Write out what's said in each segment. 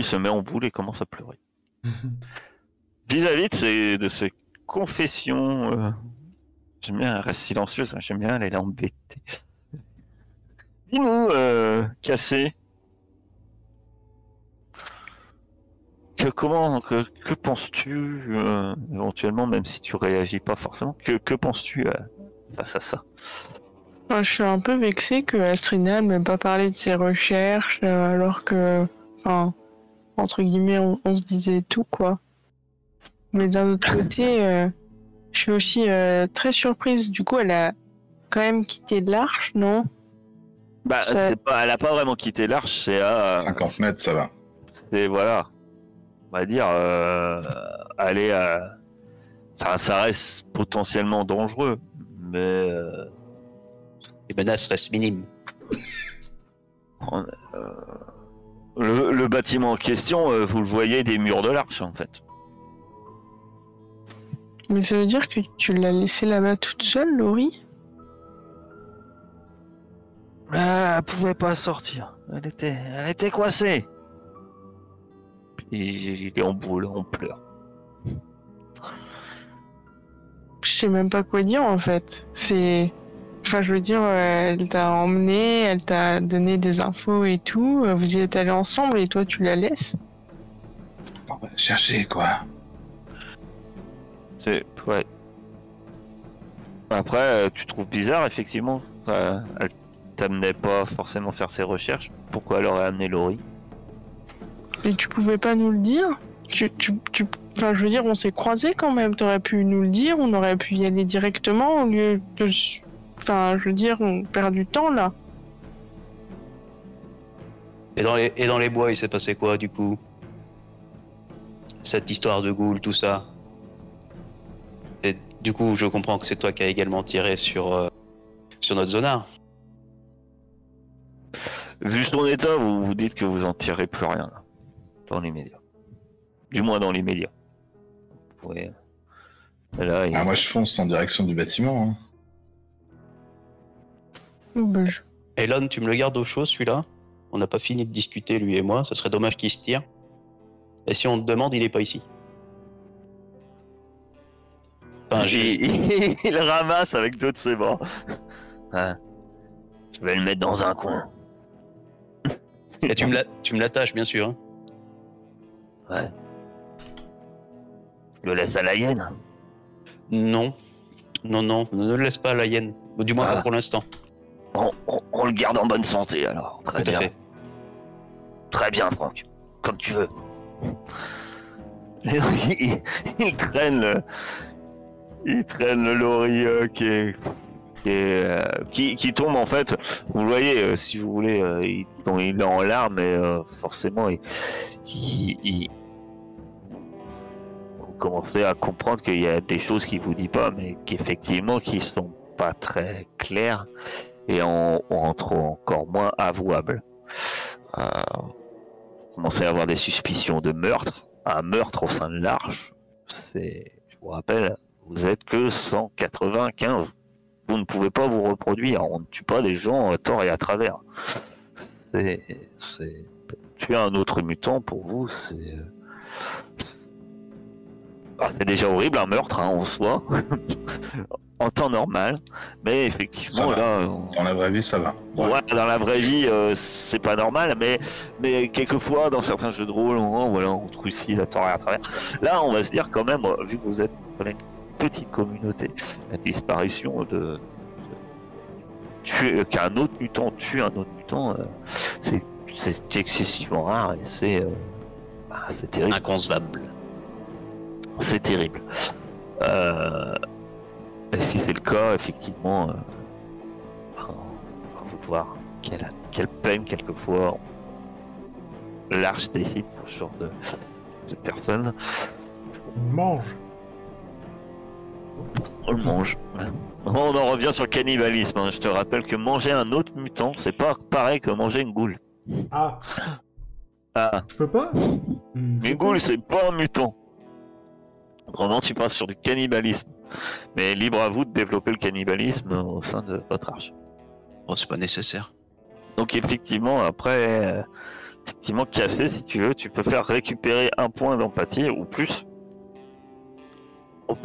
Laurie se met en boule et commence à pleurer. Vis-à-vis de ces, de ces confessions, euh, j'aime bien, elle reste silencieuse, hein, j'aime bien, elle est embêtée. Dis-nous, euh, Cassé, que comment, que, que penses-tu euh, éventuellement, même si tu réagis pas forcément, que, que penses-tu euh, face à ça? Je suis un peu vexée que Astrina ne m'ait pas parlé de ses recherches, euh, alors que, enfin, entre guillemets, on, on se disait tout, quoi. Mais d'un autre côté, euh, je suis aussi euh, très surprise. Du coup, elle a quand même quitté l'arche, non? Bah, Ça- c'est pas, elle a pas vraiment quitté l'arche, c'est à, 50 mètres, ça va. c'est voilà, on va dire, euh, aller à, enfin, ça reste potentiellement dangereux, mais euh, Les menaces restent minimes. on- euh, le, le bâtiment en question, euh, vous le voyez des murs de l'arche en fait. Mais ça veut dire que tu l'as laissée là-bas toute seule, Laurie? Ah, elle pouvait pas sortir. Elle était, elle était coincée. Puis il est en boule, on pleure. Je sais même pas quoi dire en fait. C'est. Enfin, je veux dire, euh, elle t'a emmené, elle t'a donné des infos et tout. euh, Vous y êtes allés ensemble et toi tu la laisses? Chercher, quoi. C'est ouais. Après, euh, tu trouves bizarre effectivement. euh, elle t'amenait pas forcément faire ses recherches. Pourquoi elle aurait amené Laurie? Et tu pouvais pas nous le dire? Tu, tu, tu... Enfin, je veux dire, on s'est croisés quand même. T'aurais pu nous le dire, on aurait pu y aller directement au lieu de. Enfin, je veux dire, on perd du temps là. Et dans les, et dans les bois, il s'est passé quoi du coup? Cette histoire de Ghoul, tout ça. Et du coup, je comprends que c'est toi qui as également tiré sur, euh, sur notre zonard. Vu son état, vous vous dites que vous en tirez plus rien là, dans les médias. Du moins dans les médias. Ouais. Là, il- Ah, moi, je fonce en direction du bâtiment. hein. Elon, tu me le gardes au chaud celui-là? On n'a pas fini de discuter, lui et moi. Ce serait dommage qu'il se tire. Et si on te demande, il est pas ici. Enfin, il, il le ramasse avec deux de ses bras. Hein. Je vais le mettre dans un coin. Et tu me l'attaches, bien sûr. hein. Ouais. Je le laisse à la hyène. Non. Non, non, ne le laisse pas à la hyène. Du moins Ah. pas pour l'instant. On, on- on le garde en bonne santé alors. Très Tout bien. fait. Très bien, Franck. Comme tu veux. il, il traîne le, il traîne le lorry euh, qui est, qui, est, euh, qui, qui tombe en fait. Vous le voyez, euh, si vous voulez, euh, il, bon, il est en larmes et forcément, il- vous commencez à comprendre qu'il y a des choses qu'il vous dit pas, mais qu'effectivement, qui sont pas très claires et en, entre encore moins avouables. Euh, commencez à avoir des suspicions de meurtre, un meurtre au sein de l'arche. C'est, je vous rappelle, vous êtes que 195. Vous ne pouvez pas vous reproduire. On ne tue pas des gens à tort et à travers. C'est, c'est tuer un autre mutant pour vous, c'est, c'est- Ah, déjà horrible un meurtre hein, en soi, en temps normal. Mais effectivement, là, Dans la vraie vie, ça va. Ouais. Ouais, dans la vraie vie, euh, c'est pas normal, mais, mais quelquefois, dans certains jeux de rôle, on, voilà, on trucide à tort et à travers. Là, on va se dire quand même, euh, vu que vous êtes dans une petite communauté, la disparition de. de- tuer- qu'un autre mutant tue un autre mutant, euh, c'est c'est excessivement rare et c'est. euh, bah, c'est terrible. Inconcevable. C'est terrible. Euh, si c'est le cas, effectivement, euh, vous de voir quelle, quelle peine quelquefois l'arche décide pour ce genre de, de personnes. On mange. On le mange. On en revient sur le cannibalisme. hein. Je te rappelle que manger un autre mutant, c'est pas pareil que manger une goule. Ah, Ah, je peux pas? Une goule, c'est pas un mutant. Autrement, tu passes sur du cannibalisme. Mais libre à vous de développer le cannibalisme au sein de votre arche. Oh, c'est pas nécessaire. Donc effectivement, après, euh, effectivement cassé, si tu veux, tu peux faire récupérer un point d'empathie ou plus aux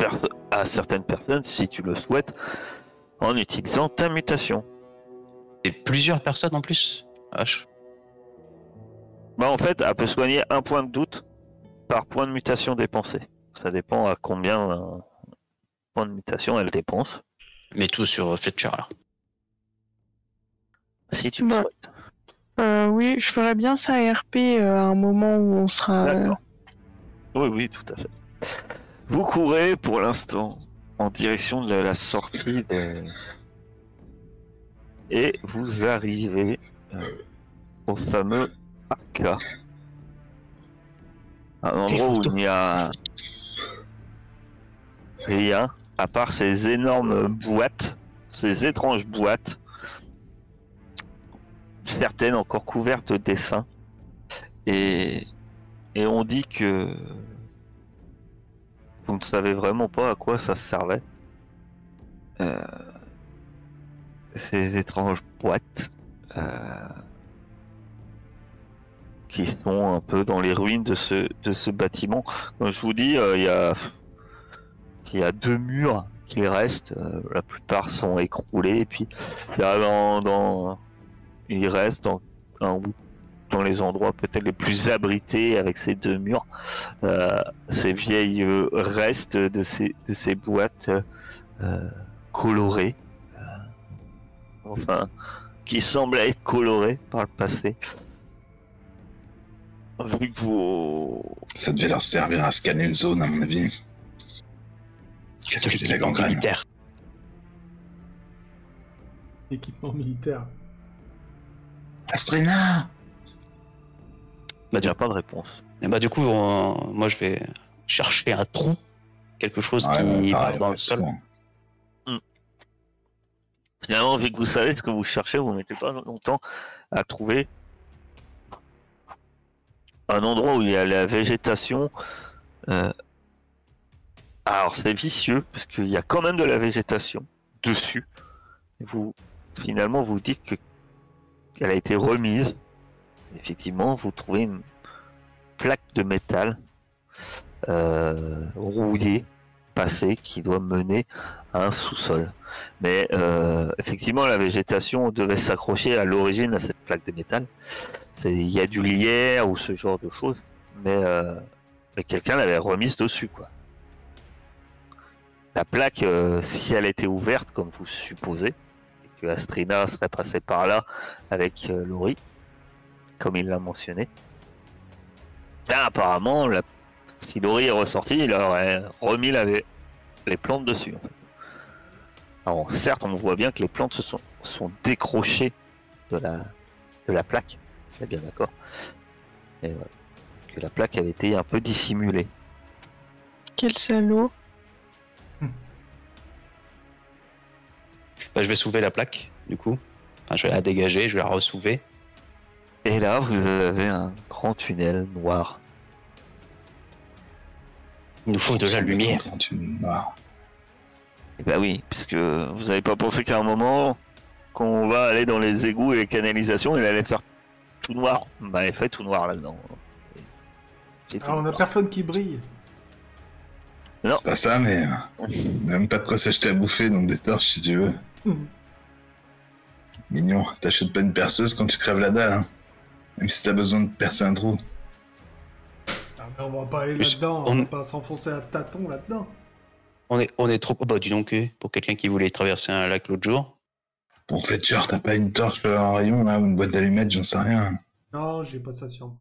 à certaines personnes, si tu le souhaites, en utilisant ta mutation. Et plusieurs personnes en plus Vache. Bah, en fait, elle peut soigner un point de doute par point de mutation dépensé. Ça dépend à combien euh, points de mutation elle dépense. Mais tout sur Fletcher alors. Si tu Bah. Euh, oui, je ferais bien ça RP euh, à un moment où on sera. euh. Oui, oui, tout à fait. Vous courez pour l'instant en direction de la sortie de... et vous arrivez euh, au fameux Arca. Un endroit où il n'y a rien à part ces énormes boîtes, ces étranges boîtes, certaines encore couvertes de dessins. Et, et on dit que vous ne savez vraiment pas à quoi ça servait. Euh, ces étranges boîtes euh, qui sont un peu dans les ruines de ce, de ce bâtiment. Comme je vous dis, euh, il y a il y a deux murs qui restent. euh, la plupart sont écroulés. Et puis a dans, dans il reste dans dans les endroits peut-être les plus abrités avec ces deux murs, euh, ces vieilles euh, restes de ces, de ces boîtes colorées, enfin, qui semblent être colorées par le passé. Vu que vous... Ça devait leur servir à scanner une zone, à mon avis. Calculer la gangrène. militaire. Équipement militaire. Astrina Bah, a pas de réponse. et bah, du coup, on- moi je vais chercher un trou, quelque chose Ouais, qui pareil, dans le sol. bon. Finalement, vu que vous savez ce que vous cherchez, vous ne mettez pas longtemps à trouver un endroit où il y a la végétation. euh, Alors, c'est vicieux, parce qu'il y a quand même de la végétation dessus. Vous, finalement, vous dites que qu'elle a été remise. Effectivement, vous trouvez une plaque de métal euh, rouillée, passée, qui doit mener à un sous-sol. Mais euh, effectivement, la végétation devait s'accrocher à l'origine à cette plaque de métal. Il y a du lierre ou ce genre de choses, mais, euh, mais quelqu'un l'avait remise dessus, quoi. La plaque, euh, si elle était ouverte, comme vous supposez, et que Astrina serait passée par là avec euh, Laurie, comme il l'a mentionné, apparemment, si Laurie est ressortie, il aurait remis les plantes dessus. Alors, certes, on voit bien que les plantes se sont, décrochées de la, plaque. On bien d'accord. Et. Que la plaque avait été un peu dissimulée. Quel salaud. Bah, je vais soulever la plaque, du coup. Enfin, je vais la dégager, je vais la ressoulever. Et là, vous avez un grand tunnel noir. Il nous faut de la lumière. Quand. Et bah oui, puisque vous n'avez pas pensé qu'à un moment, qu'on va aller dans les égouts et les canalisations, il allait faire tout noir. Bah, il fait tout noir là-dedans. Tout Ah, on a personne qui brille. C'est pas ça, mais euh, on a même pas de quoi s'acheter à bouffer, donc des torches si tu veux. Hmm. Mignon, t'achètes pas une perceuse quand tu crèves la dalle, hein. Même si t'as besoin de percer un trou. Ah, mais on va pas aller là-dedans, on... on- va pas s'enfoncer à tâtons là-dedans. On est, on est trop. Oh, bah, dis donc, euh, pour quelqu'un qui voulait traverser un lac l'autre jour. Bon, Fletcher, t'as pas une torche en rayon là, ou une boîte d'allumettes, j'en sais rien. Non, j'ai pas ça sur moi.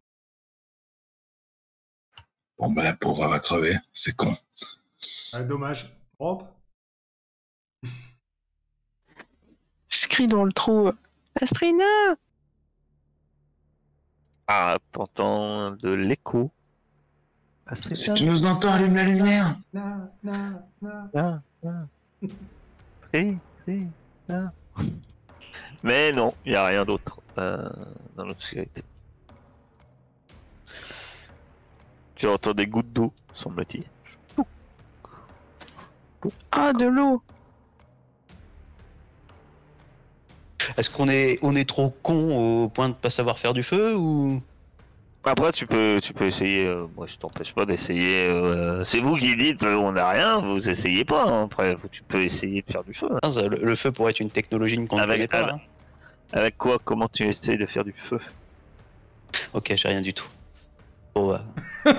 Bon, bah la pauvre elle va crever, c'est con. Ah, dommage. Rentre. Je crie dans le trou. Astrina Ah, t'entends de l'écho. Si Astrida, tu nous entends, allume la lumière Na, na, na. là, là. Tri, tri, là. Mais non, il n'y a rien d'autre euh, dans l'obscurité. Tu entends des gouttes d'eau, semble-t-il. Ah, de l'eau Est-ce qu'on est, on est trop con au point de pas savoir faire du feu ou? Après, tu peux, tu peux essayer. euh, moi, je t'empêche pas d'essayer. euh, c'est vous qui dites, euh, on n'a rien. Vous essayez pas. hein. Après, tu peux essayer de faire du feu. hein. Ah, le, le feu pourrait être une technologie qu'on ne Avec- connaît pas. avec- hein. Avec quoi Comment tu essayes de faire du feu? Ok, j'ai rien du tout. Bon, euh...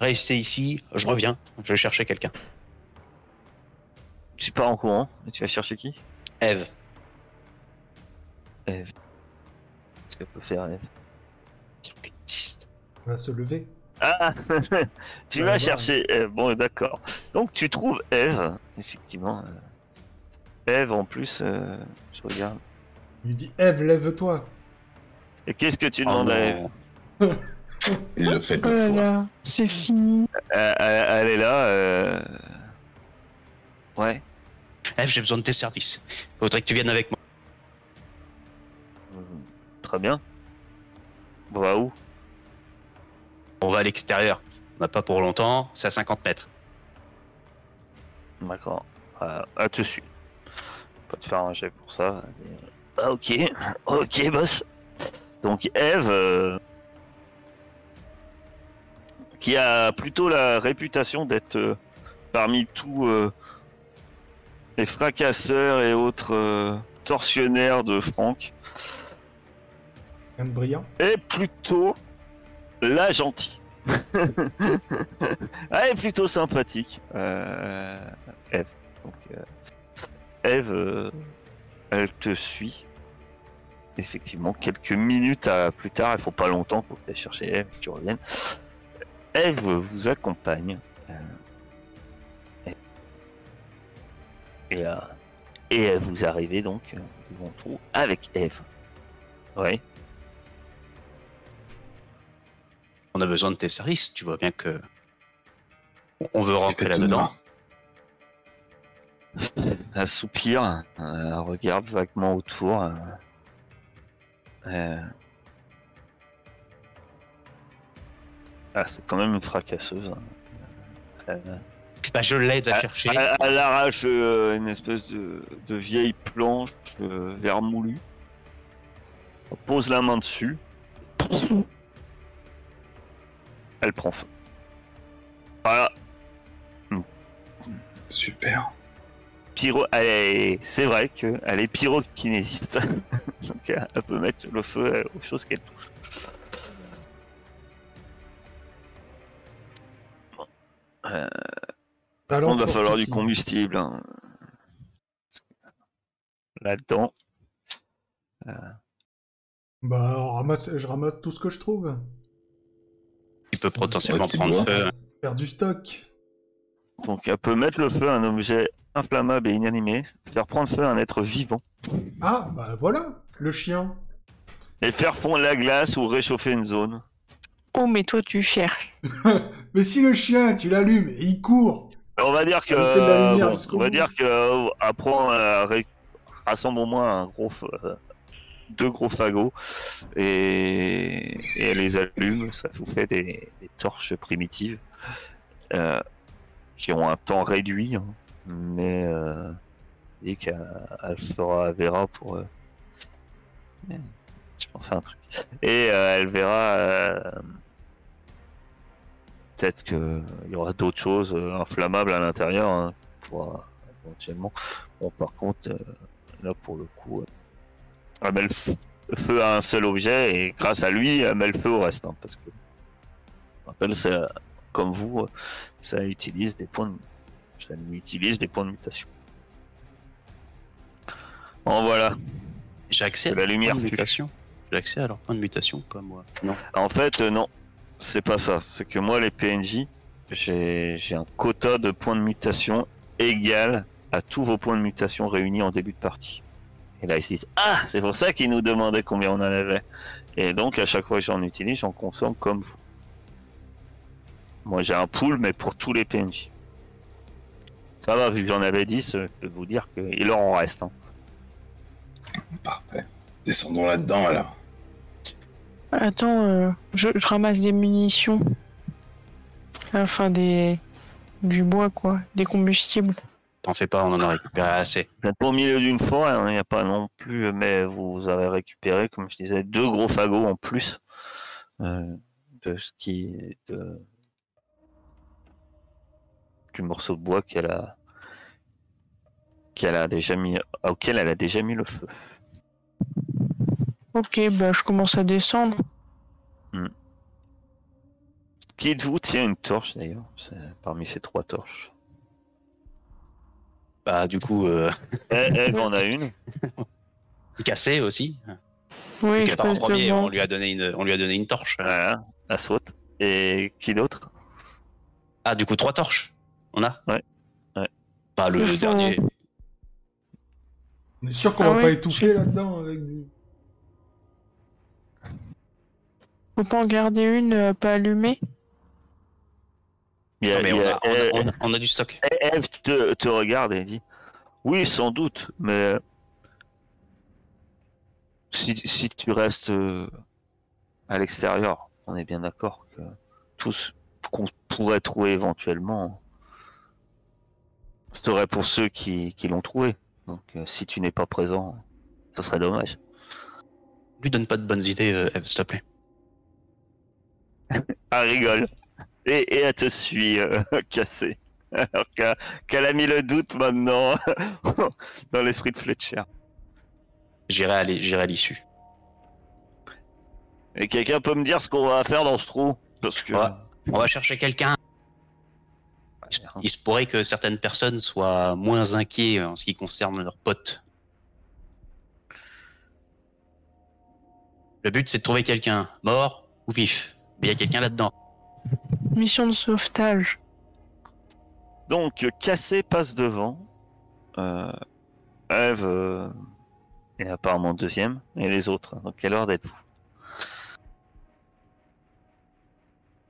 Restez ici, je reviens, je vais chercher quelqu'un. Tu pars en courant. Et tu vas chercher qui? Eve, Eve. Qu'est-ce qu'elle peut faire, Eve? Existe. On va se lever. Ah Tu vas chercher Eve. Bon, d'accord. Donc, tu trouves Eve. Effectivement. euh, Eve, en plus, euh, je regarde. Il lui dit Eve, lève-toi. Et qu'est-ce que tu Oh demandes à Eve? Il le fait Oh deux là fois. c'est fini. Euh, elle, elle est là. euh, Ouais. Eve, j'ai besoin de tes services. Faudrait que tu viennes avec moi. Euh, Très bien. On va où? On va à l'extérieur. On n'a pas pour longtemps, c'est à 50 mètres. D'accord. Euh, à te suivre. Pas te faire un jet pour ça. Ah, ok. Ok, boss. Donc, Eve. euh, Qui a plutôt la réputation d'être euh, parmi tous euh, les fracasseurs et autres euh, tortionnaires de Franck. De brillant. est plutôt la gentille. Elle est plutôt sympathique. Euh, Eve. Donc, euh, Eve, euh, elle te suit. Effectivement, quelques minutes à- plus tard, il faut pas longtemps pour que tu ailles chercher Eve et que tu reviennes. Eve vous accompagne. Et, euh, et vous arrivez donc euh, devant tout avec Eve. Ouais. On a besoin de tes services, tu vois bien que. On veut rentrer là-dedans. euh, elle regarde vaguement autour. euh, euh. Ah, c'est quand même une fracasseuse. hein. Bah, je l'aide à chercher. Elle, elle arrache euh, une espèce de, de vieille planche euh, vermoulue. Elle pose la main dessus. Elle prend feu. Voilà. Super. Pyro, elle est- c'est vrai qu'elle est pyrokinésiste. Donc elle elle peut mettre le feu euh, aux choses qu'elle touche. Bon. Euh, Talent il va falloir du combustible. hein. Là-dedans. Bah, on ramasse, je ramasse tout ce que je trouve. Tu peux potentiellement Ouais, prendre feu. Faire du stock. Donc elle peut mettre le feu à un objet inflammable et inanimé, faire prendre feu à un être vivant, Ah, bah voilà, le chien. et faire fondre la glace ou réchauffer une zone. Oh, mais toi, tu cherches. Mais si le chien, tu l'allumes et il court. On va dire que, lumière jusqu'au on va dire que euh, apprend euh, ré- rassemble au moins un gros, euh, deux gros fagots et, et elle les allume. Ça vous fait des, des torches primitives euh, qui ont un temps réduit, hein, mais euh, et qu'elle elle fera verra pour. euh, je pense à un truc. Et euh, elle verra. Euh, Peut-être qu'il y aura d'autres choses euh, inflammables à l'intérieur hein, pour éventuellement. Bon, par contre, euh, là pour le coup, euh, elle met le feu à un seul objet et grâce à lui, elle met le feu au reste. hein, parce que, je rappelle, ça, comme vous, euh, ça utilise des points de, ça utilise des points de mutation. Bon, voilà. J'ai accès à la lumière mutation. J'ai accès à leur point de mutation ou pas moi? Non. En fait, euh, non, c'est pas ça. C'est que moi, les PNJ, j'ai un quota de points de mutation égal à tous vos points de mutation réunis en début de partie. Et là, ils se disent Ah, c'est pour ça qu'ils nous demandaient combien on en avait. Et donc, à chaque fois que j'en utilise, j'en consomme comme vous. Moi, j'ai un pool, mais pour tous les PNJ. Ça va, vu que j'en avais 10, euh, je peux vous dire qu'il leur en reste. hein. Parfait. Descendons là-dedans alors. Attends, euh, je, je ramasse des munitions. Enfin, des. du bois, quoi. Des combustibles. T'en fais pas, on en a récupéré assez. Vous êtes au milieu d'une forêt, hein, il n'y a pas non plus, mais vous avez récupéré, comme je disais, deux gros fagots en plus euh, de ce qui de, du morceau de bois qu'elle a qu'elle a déjà mis auquel elle a déjà mis le feu. Ok, bah je commence à descendre. Qui de vous tient une torche d'ailleurs parmi ces trois torches. Bah, du coup, euh, Elle, elle en a une. cassé aussi. Oui, je en premier, on lui a donné une, on lui a donné une torche. Voilà, elle saute. Et qui d'autre? Ah, du coup, trois torches. On a? Ouais. Ouais. Bah, le, dernier. On est sûr qu'on Ah va oui. pas étouffer là-dedans avec du... Faut pas en garder une euh, pas allumée Il y a- Non, mais il on y a- a, on a- Eve- on a- on a du stock. Eve te, te regarde et dit Oui, sans doute, mais si, si tu restes euh, à l'extérieur, on est bien d'accord que tout ce qu'on pourrait trouver éventuellement serait pour ceux qui, qui l'ont trouvé. Donc euh, si tu n'es pas présent, ce serait dommage. Lui donne pas de bonnes idées, euh, Eve, s'il te plaît. Elle rigole. Et, et elle te suit, euh, cassée. Alors qu'elle a mis le doute maintenant dans l'esprit de Fletcher. J'irai à l'é- j'irai à l'issue. Et quelqu'un peut me dire ce qu'on va faire dans ce trou? Parce que. Ouais. On va chercher quelqu'un. Il se pourrait que certaines personnes soient moins inquiets en ce qui concerne leurs potes. Le but, c'est de trouver quelqu'un, mort ou vif. Mais il y a quelqu'un là-dedans. Mission de sauvetage. Donc, Cassé passe devant. Euh, Eve euh, est apparemment deuxième. Et les autres. Donc, quelle heure d'être-vous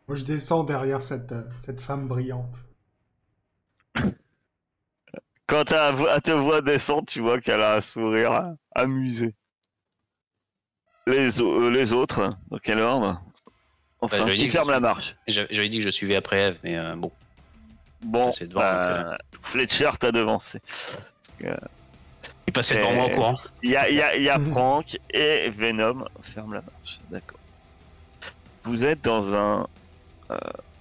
Moi, je descends derrière cette, euh, cette femme brillante. Quand elle te voit descendre, tu vois qu'elle a un sourire amusé. Les, euh, les autres, dans quel ordre Enfin, Bah, qui ferme la suis- marche. J'a- J'avais dit que je suivais après Eve, mais euh, bon. Bon, devant, bah, donc, Fletcher t'a devancé. Il passait devant moi au Euh, courant. Il y a, y a- il y a Franck et Venom ferme la marche. D'accord. Vous êtes dans un. euh,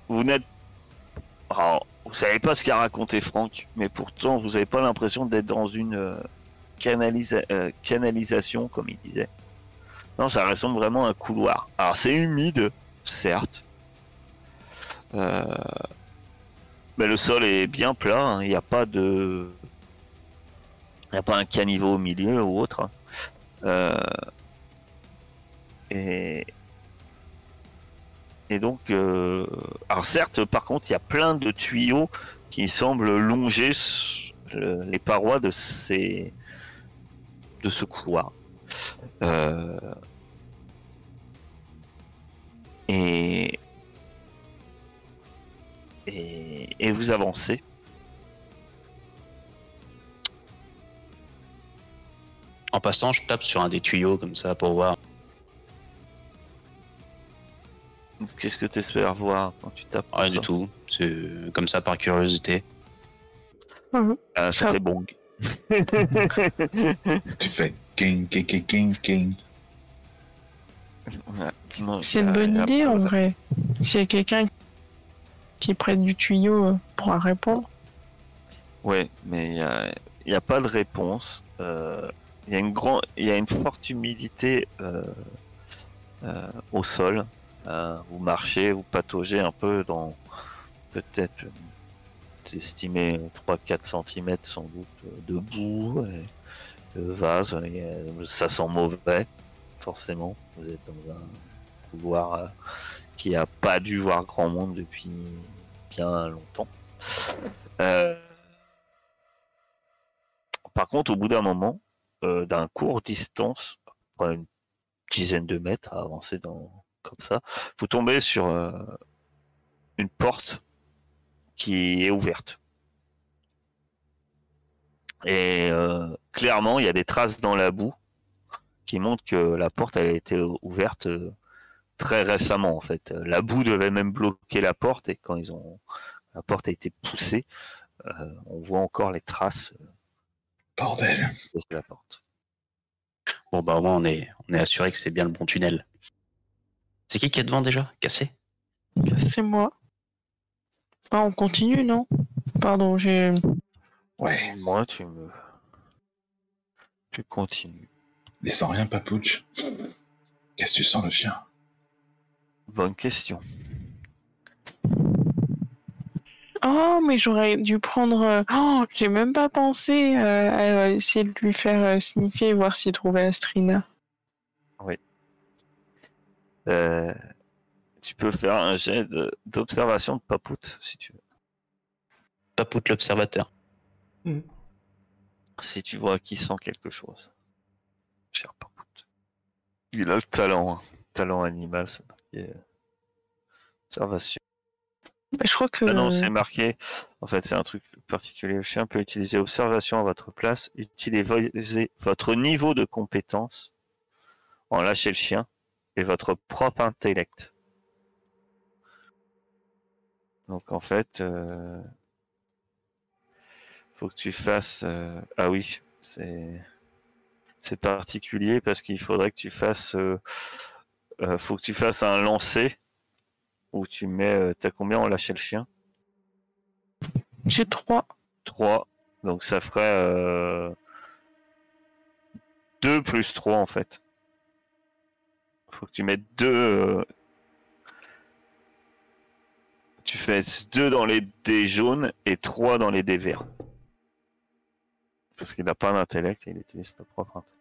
vous n'êtes. Alors, vous savez pas ce qu'a raconté Franck, mais pourtant vous n'avez pas l'impression d'être dans une euh, canalisa- euh, canalisation, comme il disait. Non, ça ressemble vraiment à un couloir. Alors c'est humide, certes. Euh, mais le sol est bien plat, hein, il n'y a pas de. Il a pas un caniveau au milieu ou autre. Euh, et, donc, euh, alors certes, par contre, il y a plein de tuyaux qui semblent longer les parois de ces de ce couloir. Et, et et vous avancez. En passant, je tape sur un des tuyaux comme ça pour voir. Qu'est-ce que tu espères voir quand tu tapes Rien du tout. C'est comme ça par curiosité. Mhm. Ah, ça Ça- fait bong. Tu fais king, king, king, king, C'est y une bonne y idée en vrai. S'il y a quelqu'un qui est près du tuyau euh, pourra répondre. Ouais, mais il n'y a, y a pas de réponse. Euh, Il y, a une grand... il y a une forte humidité euh, euh, au sol. Euh, vous marchez, vous pataugez un peu dans peut-être, euh, estimez 3-4 cm sans doute euh, de boue, et de vase. Y Ça sent mauvais, forcément. Vous êtes dans un couloir euh, qui a pas dû voir grand monde depuis bien longtemps. Euh, Par contre, au bout d'un moment, euh, d'un court distance, une dizaine de mètres à avancer dans, comme ça, vous tombez sur euh, une porte qui est ouverte. Et clairement, il y a des traces dans la boue qui montrent que la porte elle a été ouverte euh, très récemment en fait. La boue devait même bloquer la porte et quand ils ont la porte a été poussée, euh, on voit encore les traces Bordel. de la porte. Bon, bah, au moins, on est, on est assuré que c'est bien le bon tunnel. C'est qui qui est devant déjà? Cassé? C'est moi. Ah, on continue, non? Pardon, j'ai. Ouais, Moi, tu me. Tu continues. Mais sans rien, Papouche. Qu'est-ce que tu sens, le chien? Bonne question. Oh, mais j'aurais dû prendre. euh, Oh, j'ai même pas pensé euh, à essayer de lui faire euh, sniffer et voir s'il trouvait Astrina. Euh, tu peux faire un jet de- d'observation de papoute, si tu veux. Papoute l'observateur. Si tu vois qu'il sent quelque chose. Cher. Il a le talent. hein. Talent animal, c'est marqué. euh, Observation. Bah, je crois que. Ah non, c'est marqué. En fait, c'est un truc particulier. Le chien peut utiliser observation à votre place. Utilisez votre niveau de compétence en lâcher le chien et votre propre intellect. Donc en fait, euh, faut que tu fasses. euh, Ah oui, c'est c'est particulier parce qu'il faudrait que tu fasses. euh, euh, faut que tu fasses un lancer où tu mets. euh, T'as combien en lâcher le chien? J'ai trois. 3. Donc ça ferait euh, 2 plus 3 en fait. Faut que tu mettes 2. Tu fais 2 dans les dés jaunes et 3 dans les dés verts. Parce qu'il n'a pas d'intellect et il utilise ton propre intellect.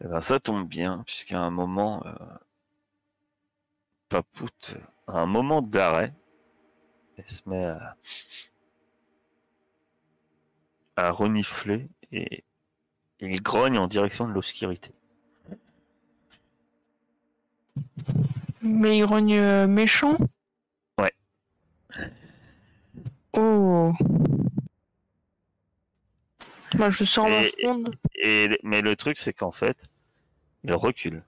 Et ben ça tombe bien, puisqu'à un moment, euh, Papoute, à un moment d'arrêt, elle se met à, à renifler et il grogne en direction de l'obscurité. Mais il grogne euh, méchant? Ouais. Oh. Moi, je sors ma Et- fronde. Et, mais le truc, c'est qu'en fait, il recule.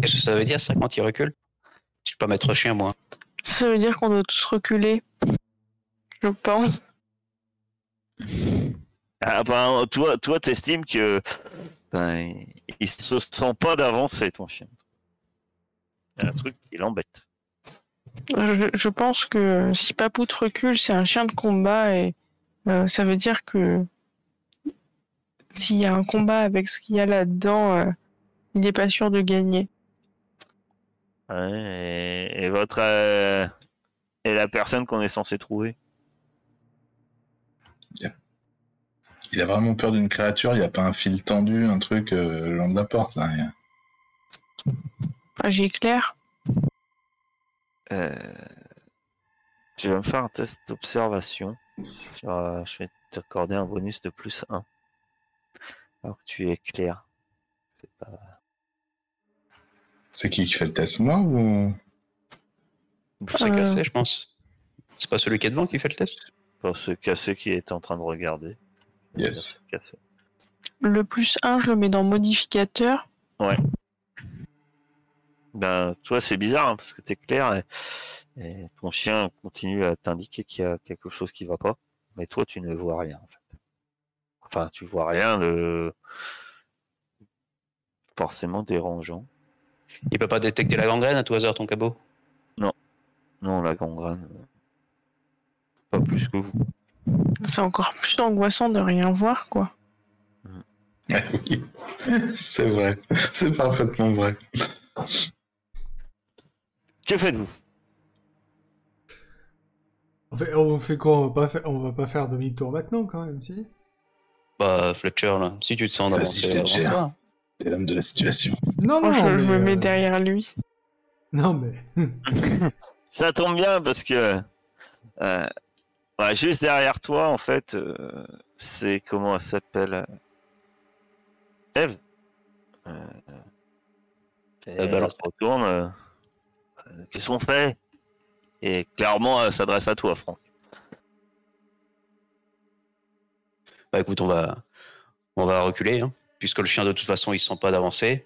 Qu'est-ce que ça veut dire ça quand il recule? Je peux pas mettre chien, moi. Ça veut dire qu'on doit tous reculer. Je pense. Ah ben, toi, toi, t'estimes que ben, il se sent pas d'avancer, ton chien. Il y a un truc qui l'embête. Je, je pense que si Papout recule, c'est un chien de combat et euh, ça veut dire que s'il y a un combat avec ce qu'il y a là-dedans, euh, il n'est pas sûr de gagner. Ouais, et, et votre euh, et la personne qu'on est censé trouver? Il a vraiment peur d'une créature, il n'y a pas un fil tendu, un truc euh, le long de la porte, là. Ah, J'éclaire. Euh, tu vas me faire un test d'observation. Vas- Je vais t'accorder un bonus de plus 1. Alors que tu es clair. C'est pas... C'est qui qui fait le test, moi ou C'est Euh. cassé, je pense. C'est pas celui qui est devant qui fait le test? Pas ce cassé qui est en train de regarder. Yes. Cassé. Le plus 1, je le mets dans modificateur. Ben, toi, c'est bizarre hein, parce que t'es clair et, et ton chien continue à t'indiquer qu'il y a quelque chose qui va pas. Mais toi, tu ne vois rien en fait. Enfin, tu vois rien de forcément dérangeant. Il peut pas détecter la gangrène à tout hasard, ton cabot? Non, la gangrène. euh, Pas plus que vous. C'est encore plus angoissant de rien voir, quoi. Oui, c'est vrai. C'est parfaitement vrai. Que faites-vous? On fait, on fait quoi? On va, pas faire, on va pas faire demi-tour maintenant, quand même, si? Bah, Fletcher, là, si tu te sens Vas-y, d'avancer, Fletcher. avance-toi. T'es l'homme de la situation. Non, Oh, non, je, mais, me mets euh, derrière lui. Non, mais... Ça tombe bien parce que euh, juste derrière toi, en fait, euh, c'est comment elle s'appelle Eve? Balance. elle se retourne. Euh, euh, Qu'est-ce qu'on fait? Et clairement, elle s'adresse à toi, Franck. Bah écoute, on va, on va reculer, hein, puisque le chien de toute façon il sent pas d'avancer.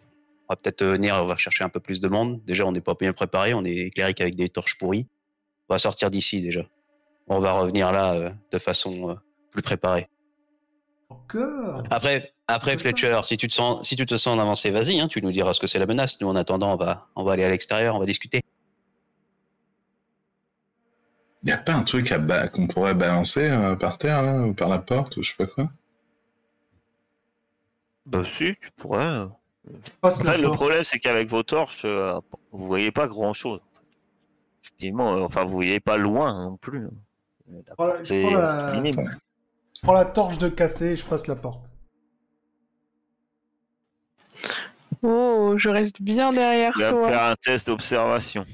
On va peut-être euh, venir, on va chercher un peu plus de monde. Déjà, on n'est pas bien préparé, on est éclairé qu'avec des torches pourries. On va sortir d'ici déjà. On va revenir là euh, de façon euh, plus préparée. Encore? Après, après. Fletcher, si tu te sens, si tu te sens en avancée, vas-y, hein, tu nous diras ce que c'est la menace. Nous, en attendant, on va, on va aller à l'extérieur, on va discuter. Y a pas un truc à ba- qu'on pourrait balancer euh, par terre, là, ou par la porte, ou je sais pas quoi? Bah si, tu pourrais. Après, le problème, c'est qu'avec vos torches, euh, vous voyez pas grand-chose. Effectivement, euh, enfin, vous voyez pas loin non plus. La Prends la- je prends la-. Je prends torche de cassé et je passe la porte. Oh, je reste bien derrière Tu vas toi. faire un test d'observation.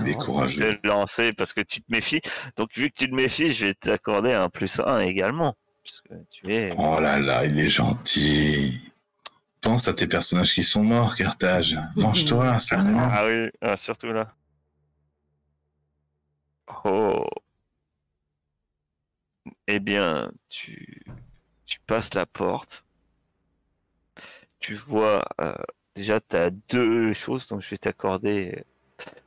Il est Avant courageux. de te lancer parce que tu te méfies. Donc, vu que tu te méfies, je vais t'accorder un plus 1 également. Parce que tu es. Oh là là, il est gentil. Pense à tes personnages qui sont morts, Carthage. Venge-toi, c'est rien. Ah oui, ah, surtout là. Oh. Eh bien, tu, tu passes la porte. Tu vois, euh, déjà, tu as deux choses, donc je vais t'accorder.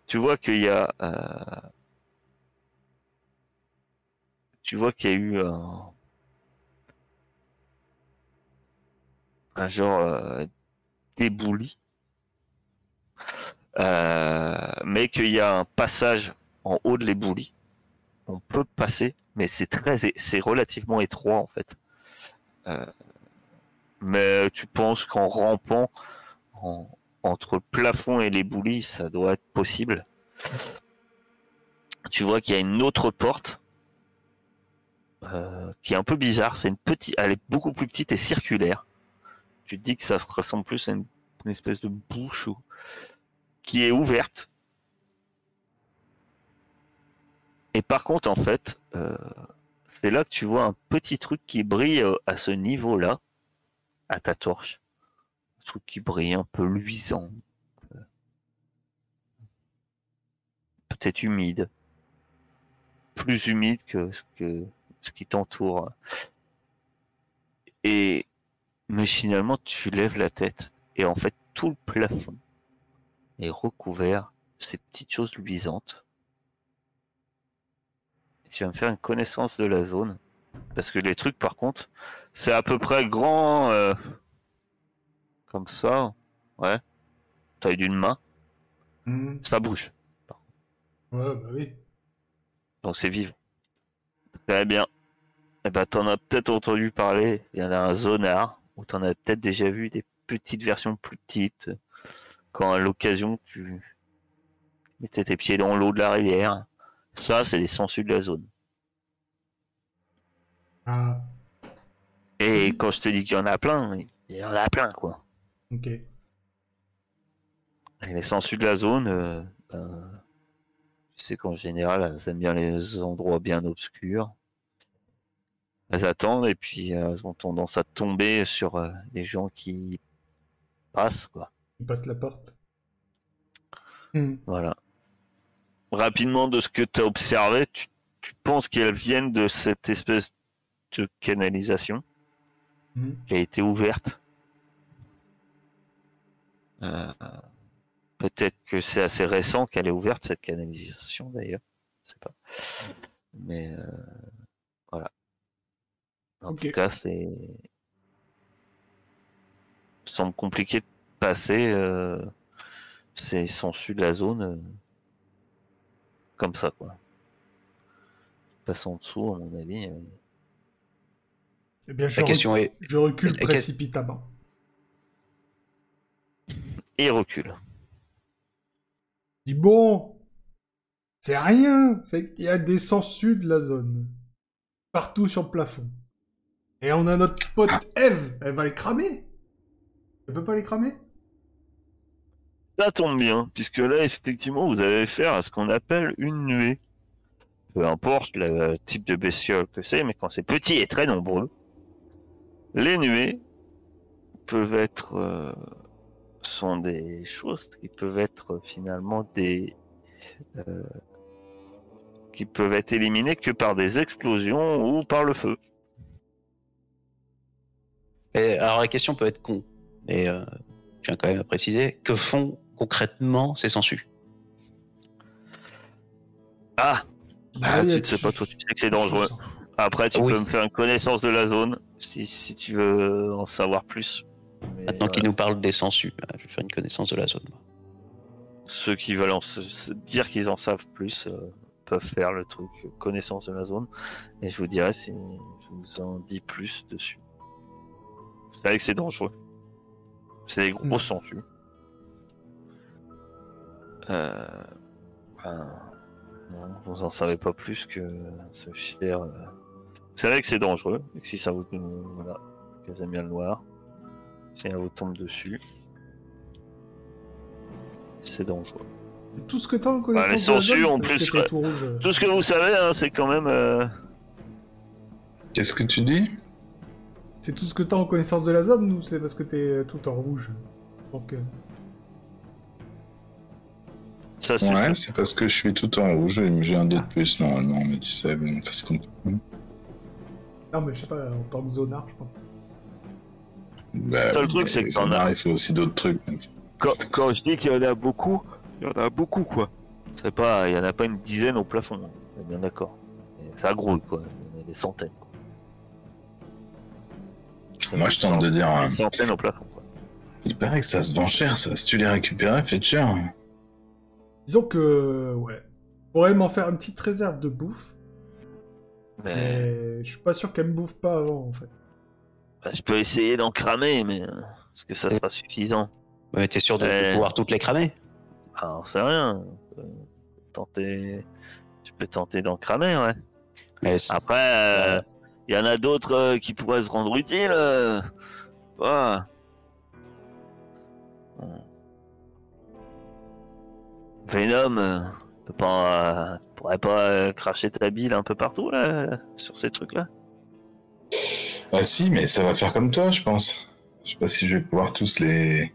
Tu vois qu'il y a. euh, Tu vois qu'il y a eu un. Un genre euh, d'éboulis. Euh, mais qu'il y a un passage en haut de l'éboulis. On peut passer, mais c'est très, c'est relativement étroit en fait. Euh, mais tu penses qu'en rampant en- entre plafond et l'éboulis, ça doit être possible. Tu vois qu'il y a une autre porte euh, qui est un peu bizarre. C'est une petite, elle est beaucoup plus petite et circulaire. Tu te dis que ça se ressemble plus à une, espèce de bouche ou qui est ouverte. Et par contre, en fait, euh, c'est là que tu vois un petit truc qui brille euh, à ce niveau-là, à ta torche. Qui brille un peu luisant. euh, Peut-être humide. Plus humide que ce, qui t'entoure. Et machinalement, tu lèves la tête. Et en fait, tout le plafond est recouvert de ces petites choses luisantes. Tu vas me faire une connaissance de la zone. Parce que les trucs, par contre, c'est à peu près grand. euh, comme ça. Ouais. Taille d'une main. Hmm. Ça bouge. Ouais, bah oui. Donc c'est vivant. Très bien. Eh ben, t'en as peut-être entendu parler. Il y en a un zonard. Ou t'en as peut-être déjà vu des petites versions plus petites. Quand à l'occasion tu mettais tes pieds dans l'eau de la rivière. Ça, c'est les sangsues de la zone. Ah, Et quand je te dis qu'il y en a plein, il y en a plein, quoi. Ok. Et les sangsues de la zone, euh, ben, tu sais qu'en général, elles aiment bien les endroits bien obscurs. Elles attendent et puis euh, elles ont tendance à tomber sur euh, les gens qui passent, quoi. Il passe la porte. Hmm. Voilà. Rapidement, de ce que tu as observé, tu, tu penses qu'elles viennent de cette espèce de canalisation Hmm. qui a été ouverte? Euh, Peut-être que c'est assez récent qu'elle est ouverte, cette canalisation d'ailleurs. Je sais pas. Mais euh, voilà. En tout cas, c'est. Semble compliqué de passer. Euh... C'est de la zone. euh, Comme ça, quoi. Passe en dessous, à mon avis. euh, Eh bien, je, La re- question est, je recule précipitamment. Et il recule. Dis bon, c'est rien. C'est il y a des sangsues de la zone partout sur le plafond. Et on a notre pote Eve. Elle va les cramer. Elle peut pas les cramer? Ça tombe bien, puisque là, effectivement, vous avez affaire à ce qu'on appelle une nuée. Peu importe le type de bestiole que c'est, mais quand c'est petit et très nombreux, les nuées peuvent être euh, sont des choses qui peuvent être finalement des euh, qui peuvent être éliminées que par des explosions ou par le feu. Et alors la question peut être con, mais euh, je tiens quand même à préciser que font concrètement ces sangsues? Ah, Bah, tu ne sais pas, toi, tu sais que c'est dangereux. Après, tu Oui. peux me faire une connaissance de la zone si, si tu veux en savoir plus. Maintenant qu'il nous parle des sangsues, là, je vais faire une connaissance de la zone. Ceux qui veulent en se- dire qu'ils en savent plus euh, peuvent faire le truc euh, connaissance de la zone. Et je vous dirai si je vous en dis plus dessus. Vous savez que c'est dangereux. C'est des gros Hmm. sangsues. Euh, ben, non, vous en savez pas plus que ce cher. euh, Vous savez que c'est dangereux. Et que si ça vous. euh, voilà. Qu'elles aiment bien le noir. Si elle vous tombe dessus. C'est dangereux. C'est tout ce que t'as en Bah, connaissance les de la sangsues, zone, en plus, que tout rouge. Tout ce que vous savez, hein, c'est quand même. euh, Qu'est-ce que tu dis? C'est tout ce que t'as en connaissance de la zone ou c'est parce que t'es tout en rouge Donc, euh, Ça. Ouais, c'est parce que je suis tout en rouge et j'ai un dé de plus normalement, mais tu sais, on fait ce qu'on peut. Non, mais je sais pas, en tant que zonard, je pense. Bah, Seul truc, c'est que t'en as- Il faut aussi d'autres trucs. donc. Quand, quand je dis qu'il y en a beaucoup, il y en a beaucoup quoi. C'est pas, il y en a pas une dizaine au plafond. On est bien d'accord. Ça grouille quoi. Il y en a des centaines. quoi. Moi, je tente de dire. centaines- hein, des centaines au plafond quoi. Il paraît que ça se vend cher, ça. Si tu les récupérais, fait cher. Disons que, ouais. On pourrait m'en faire une petite réserve de bouffe, Mais mais je suis pas sûr qu'elle me bouffe pas avant, en fait. Bah, je peux essayer d'en cramer, mais euh, est-ce que ça sera suffisant Mais t'es sûr de, de Ouais. pouvoir toutes les cramer Ah, sait rien. Je peux tenter, je peux tenter d'en cramer, ouais. Mais c'est- Après, euh, il y en a d'autres euh, qui pourraient se rendre utiles. euh. Ouais. Bon. Venom, euh, peut pas, euh, pourrait pas euh, cracher ta bile un peu partout là, là, sur ces trucs-là. Bah, si, mais ça va faire comme toi, je pense. Je sais pas si je vais pouvoir tous les.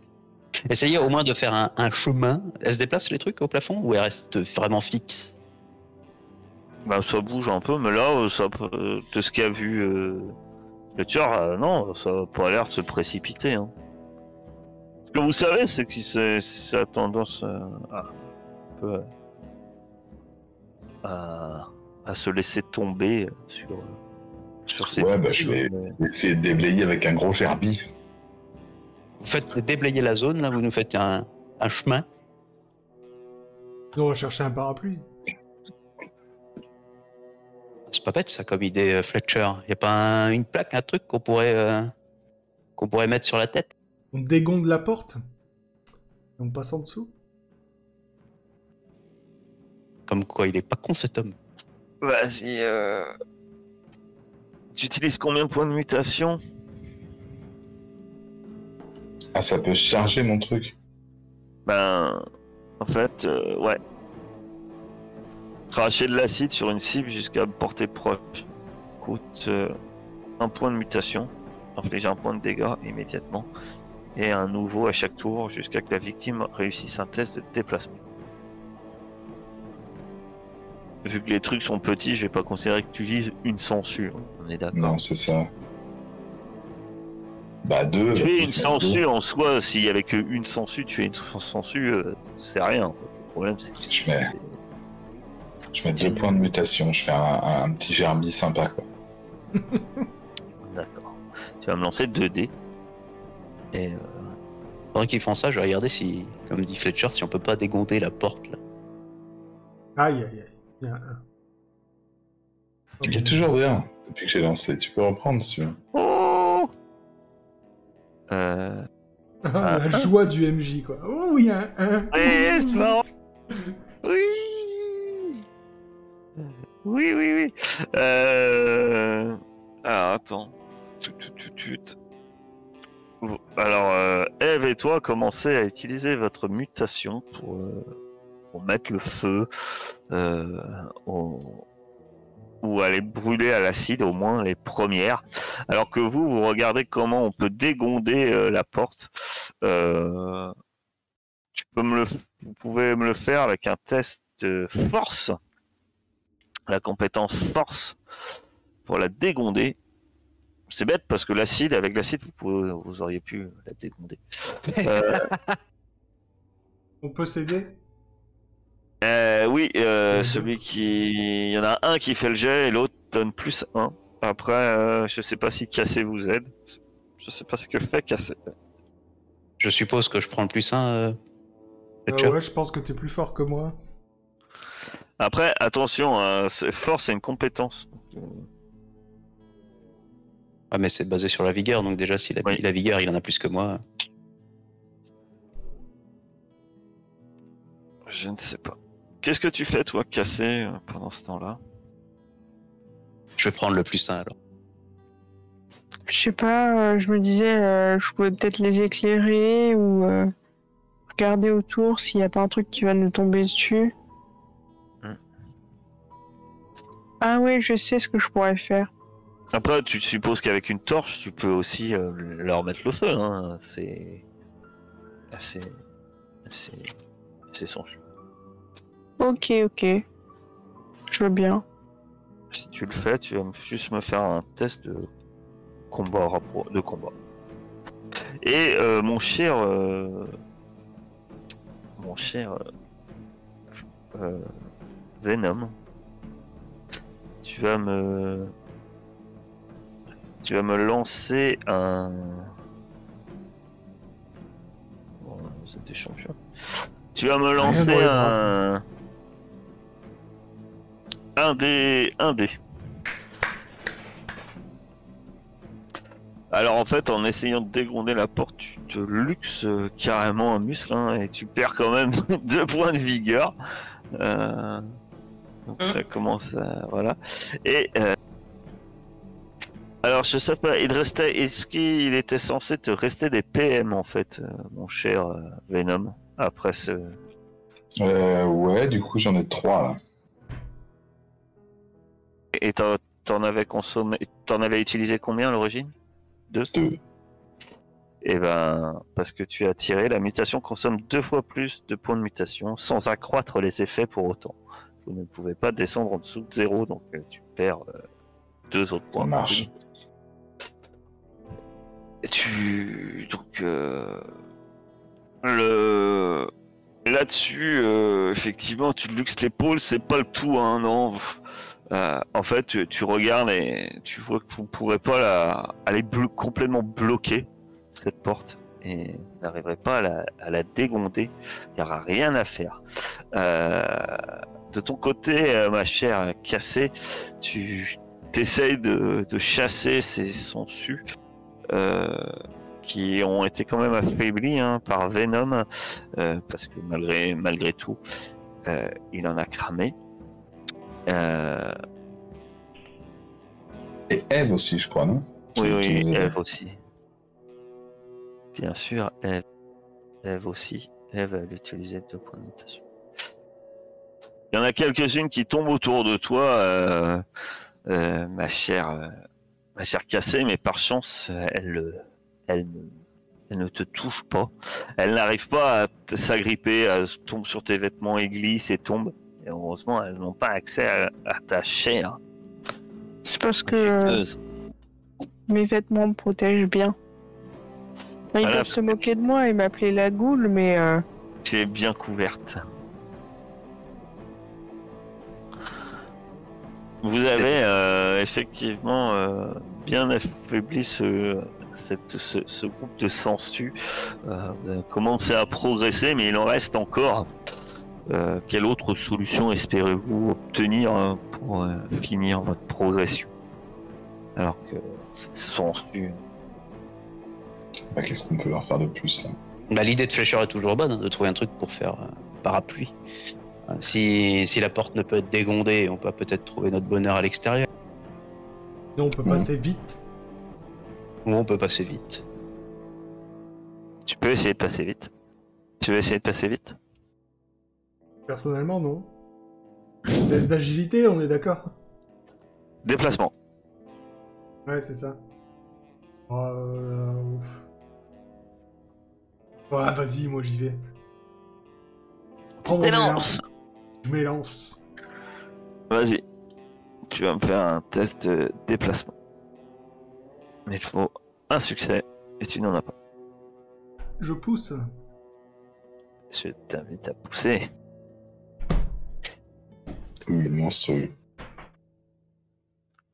essayez au moins de faire un, un chemin. Elle se déplace les trucs au plafond ou elle reste vraiment fixe? Bah, ça bouge un peu, mais là, euh, ça, peut- de ce qu'a vu euh, Fletcher, euh, non, ça a pas l'air de se précipiter. hein. Ce que vous savez, c'est que c'est- ça a tendance euh, à, un peu, euh, à, à se laisser tomber sur, euh, sur Ouais, bah, je vais- mais- essayer de déblayer avec un gros gerbi. Vous faites déblayer la zone, là, vous nous faites un, un chemin. On va chercher un parapluie. C'est pas bête ça comme idée, euh, Fletcher. Y a pas un- une plaque, un truc qu'on pourrait, euh, qu'on pourrait mettre sur la tête? On dégonde la porte. Et on passe en dessous. Comme quoi, il est pas con cet homme. Vas-y. Euh... Tu utilises combien de points de mutation? Ah, ça peut charger mon truc. Ben, en fait, euh, ouais. Cracher de l'acide sur une cible jusqu'à portée proche coûte euh, un point de mutation, inflige un point de dégâts immédiatement, et un nouveau à chaque tour jusqu'à que la victime réussisse un test de déplacement. Vu que les trucs sont petits, je vais pas considérer que tu utilises une censure. On est d'accord. Non, c'est ça. Bah, deux. Tu es une censure en soi, s'il y avait que une censure, tu es une censure, euh, c'est rien. Le problème, c'est que Je mets- Je mets deux points de mutation. Je fais un, un- un petit gerbi sympa, quoi. D'accord. Tu vas me lancer 2 dés. Et euh, Pendant qu'ils font ça, je vais regarder si, comme dit Fletcher, si on peut pas dégonder la porte là. Aïe, aïe, aïe. Il y a un. Il est toujours bien depuis que j'ai lancé. Tu peux reprendre si tu veux. Oh euh... Ah, la joie du MJ, quoi. Oh, il y a un 1. Oui, c'est marrant. Oui. Oui, oui, oui. Euh... Alors, attends. Tut, tut, tut, tut. Vous- Alors, euh, Eve et toi commencez à utiliser votre mutation pour, euh, pour mettre le feu euh, au- ou aller brûler à l'acide, au moins les premières. Alors que vous, vous regardez comment on peut dégonder euh, la porte. Euh, tu peux me le, vous pouvez me le faire avec un test de force, la compétence force pour la dégonder. C'est bête parce que l'acide, avec l'acide, vous, pouvez- vous auriez pu la dégonder. Euh, On peut s'aider? Euh, oui, euh, Mhm. celui qui. Il y en a un qui fait le jet et l'autre donne plus 1. Après, euh, je sais pas si Cassé vous aide. Je sais pas ce que fait Cassé. Je suppose que je prends le plus 1. Euh... Euh, ouais, je pense que t'es plus fort que moi. Après, attention, c'est- force, c'est une compétence. Ah, mais c'est basé sur la vigueur, donc déjà, s'il a Oui. la vigueur, il en a plus que moi. Je ne sais pas. Qu'est-ce que tu fais, toi, Cassé, euh, pendant ce temps-là? Je vais prendre le plus 1 alors. Je sais pas, euh, je me disais, euh, je pouvais peut-être les éclairer ou euh, regarder autour s'il n'y a pas un truc qui va nous tomber dessus. Hmm. Ah oui, je sais ce que je pourrais faire. Après, tu supposes qu'avec une torche, tu peux aussi euh, leur mettre le feu. Hein. C'est assez, assez, assez sensu. Ok, ok. Je veux bien. Si tu le fais, tu vas me- juste me faire un test de combat de combat. Et euh, mon cher, euh, mon cher euh, Venom, tu vas me, tu vas me lancer un. Bon, vous êtes des champions. Tu vas me lancer un. Un dé. Un dé. Alors en fait, en essayant de dégronder la porte, tu te luxes euh, carrément un muscle hein, et tu perds quand même deux points de vigueur. Euh, donc ça commence à voilà. Et euh, alors je sais pas, il restait, est-ce qu'il était censé te rester des PM en fait, mon cher Venom, après ce. Euh, ouais, du coup, j'en ai trois là. Et t'en avais consommé, t'en avais utilisé combien à l'origine? Deux? Deux. Et ben, parce que tu as tiré, la mutation consomme deux fois plus de points de mutation sans accroître les effets pour autant. Vous ne pouvez pas descendre en dessous de zéro, donc euh, tu perds euh, deux autres Ça points. marche. Et tu donc euh, le là-dessus, euh, effectivement, tu luxes l'épaule, c'est pas le tout, hein, non. Euh, en fait, tu, regardes et tu vois que vous pourrez pas aller complètement bloquer cette porte et n'arriverez pas à la, dégonder. Il n'y aura rien à faire. Euh, de ton côté, euh, ma chère Cassée, tu essayes de, chasser ces sangsues qui ont été quand même affaiblis hein, par Venom parce que malgré, tout, il en a cramé. Euh, Et Eve aussi, je crois, non Oui, oui. Eve aussi. Bien sûr, Eve. Eve aussi. Eve, elle utilisait deux points de mutation. Il y en a quelques-unes qui tombent autour de toi, euh, euh, ma chère, euh, ma chère Cassée, mais par chance, elle, elle, ne- elle ne te touche pas. Elle n'arrive pas à s'agripper, elle tombe sur tes vêtements et glisse et tombe. Et heureusement, elles n'ont pas accès à, à ta chair. C'est parce que euh, mes vêtements me protègent bien. Ils Voilà. peuvent se moquer de moi et m'appeler la goule, mais euh, Tu es bien couverte. Vous avez euh, effectivement euh, bien affaibli ce, cette- ce, ce groupe de sangsues. Vous avez commencé à progresser, mais il en reste encore. Euh, quelle autre solution espérez-vous obtenir euh, pour euh, finir votre progression? Alors que cette sangsue Bah, Qu'est-ce qu'on peut leur faire de plus là? Bah, L'idée de Fletcher est toujours bonne, hein, de trouver un truc pour faire euh, parapluie. Si, si la porte ne peut être dégondée, on peut peut-être trouver notre bonheur à l'extérieur. Non, on peut passer vite. Ou on peut passer vite. Tu peux essayer de passer vite. Tu veux essayer de passer vite? Personnellement, non. Test d'agilité, on est d'accord Déplacement. Ouais, c'est ça. Oh, euh, ouf. Ouais, vas-y, moi j'y vais. Prends mon élan. Élance Je m'élance. Vas-y. Tu vas me faire un test de déplacement. Il faut un succès et tu n'en as pas. Je pousse. Je t'invite à pousser. Monstrueux.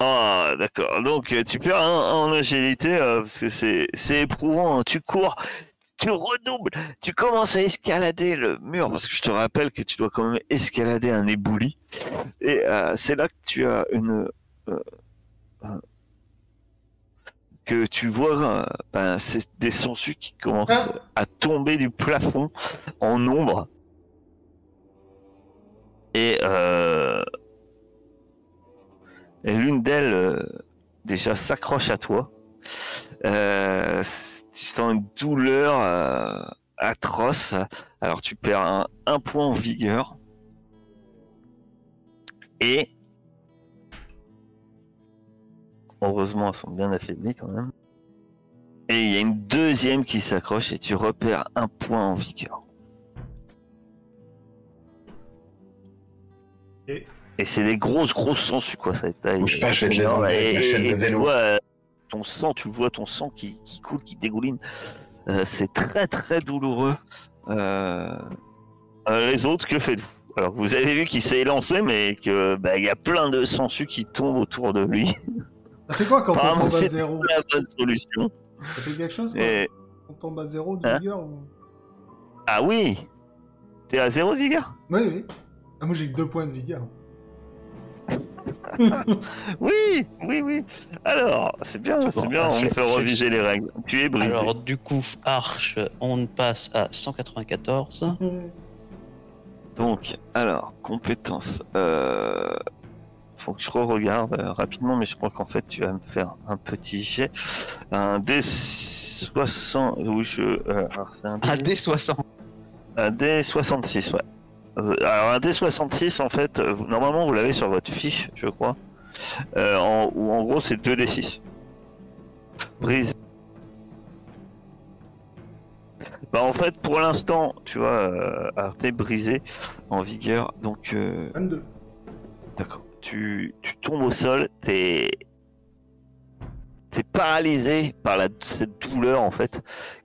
Ah, d'accord. Donc, euh, tu perds en agilité euh, parce que c'est c'est éprouvant. hein. Tu cours, tu redoubles, tu commences à escalader le mur parce que je te rappelle que tu dois quand même escalader un éboulis. Et euh, c'est là que tu as une. euh, que tu vois, euh, ben, c'est des sangsues qui commencent Ah. à tomber du plafond en nombre. Et, euh, et l'une d'elles, euh, déjà, s'accroche à toi. Euh, tu sens une douleur atroce. Alors, tu perds un point en vigueur. Et. Heureusement, elles sont bien affaiblies quand même. Et il y a une deuxième qui s'accroche et tu repères un point en vigueur. Et Et c'est des grosses, grosses sangsues, quoi. Ça taille. Bouge pas, je vais te les Et, tu vois ton sang, tu vois ton sang qui, qui coule, qui dégouline. Euh, c'est très, très douloureux. Euh, euh, les autres, que faites-vous? Alors, vous avez vu qu'il s'est lancé, mais que bah, il y a plein de sangsues qui tombent autour de lui. Ça fait quoi quand on tombe à zéro? la bonne solution. Ça fait quelque chose quoi Et... On tombe à zéro de Hein? vigueur ou- Ah oui T'es à zéro de vigueur? Oui, oui. Ah, moi j'ai que deux points de vigueur. Oui, oui, oui. Alors, c'est bien, C'est bon, bien, on fait reviser les règles. Tu es brisé. Alors, du coup, Arch, on passe à 194. Donc, alors, compétences. Euh... Faut que je re-regarde euh, rapidement, mais je crois qu'en fait, tu vas me faire un petit jet. Un D60. Oui, je. euh, alors, un, Un D... D60. un D66, ouais. Euh, Alors, un D66, en fait, euh, normalement, vous l'avez sur votre fiche, je crois. Euh, en, où en gros, c'est 2D6. Brise. Bah, en fait, pour l'instant, tu vois, euh, alors t'es brisé en vigueur, donc. euh, 22. D'accord. Tu, tu tombes au sol, t'es t'es paralysé par la, cette douleur en fait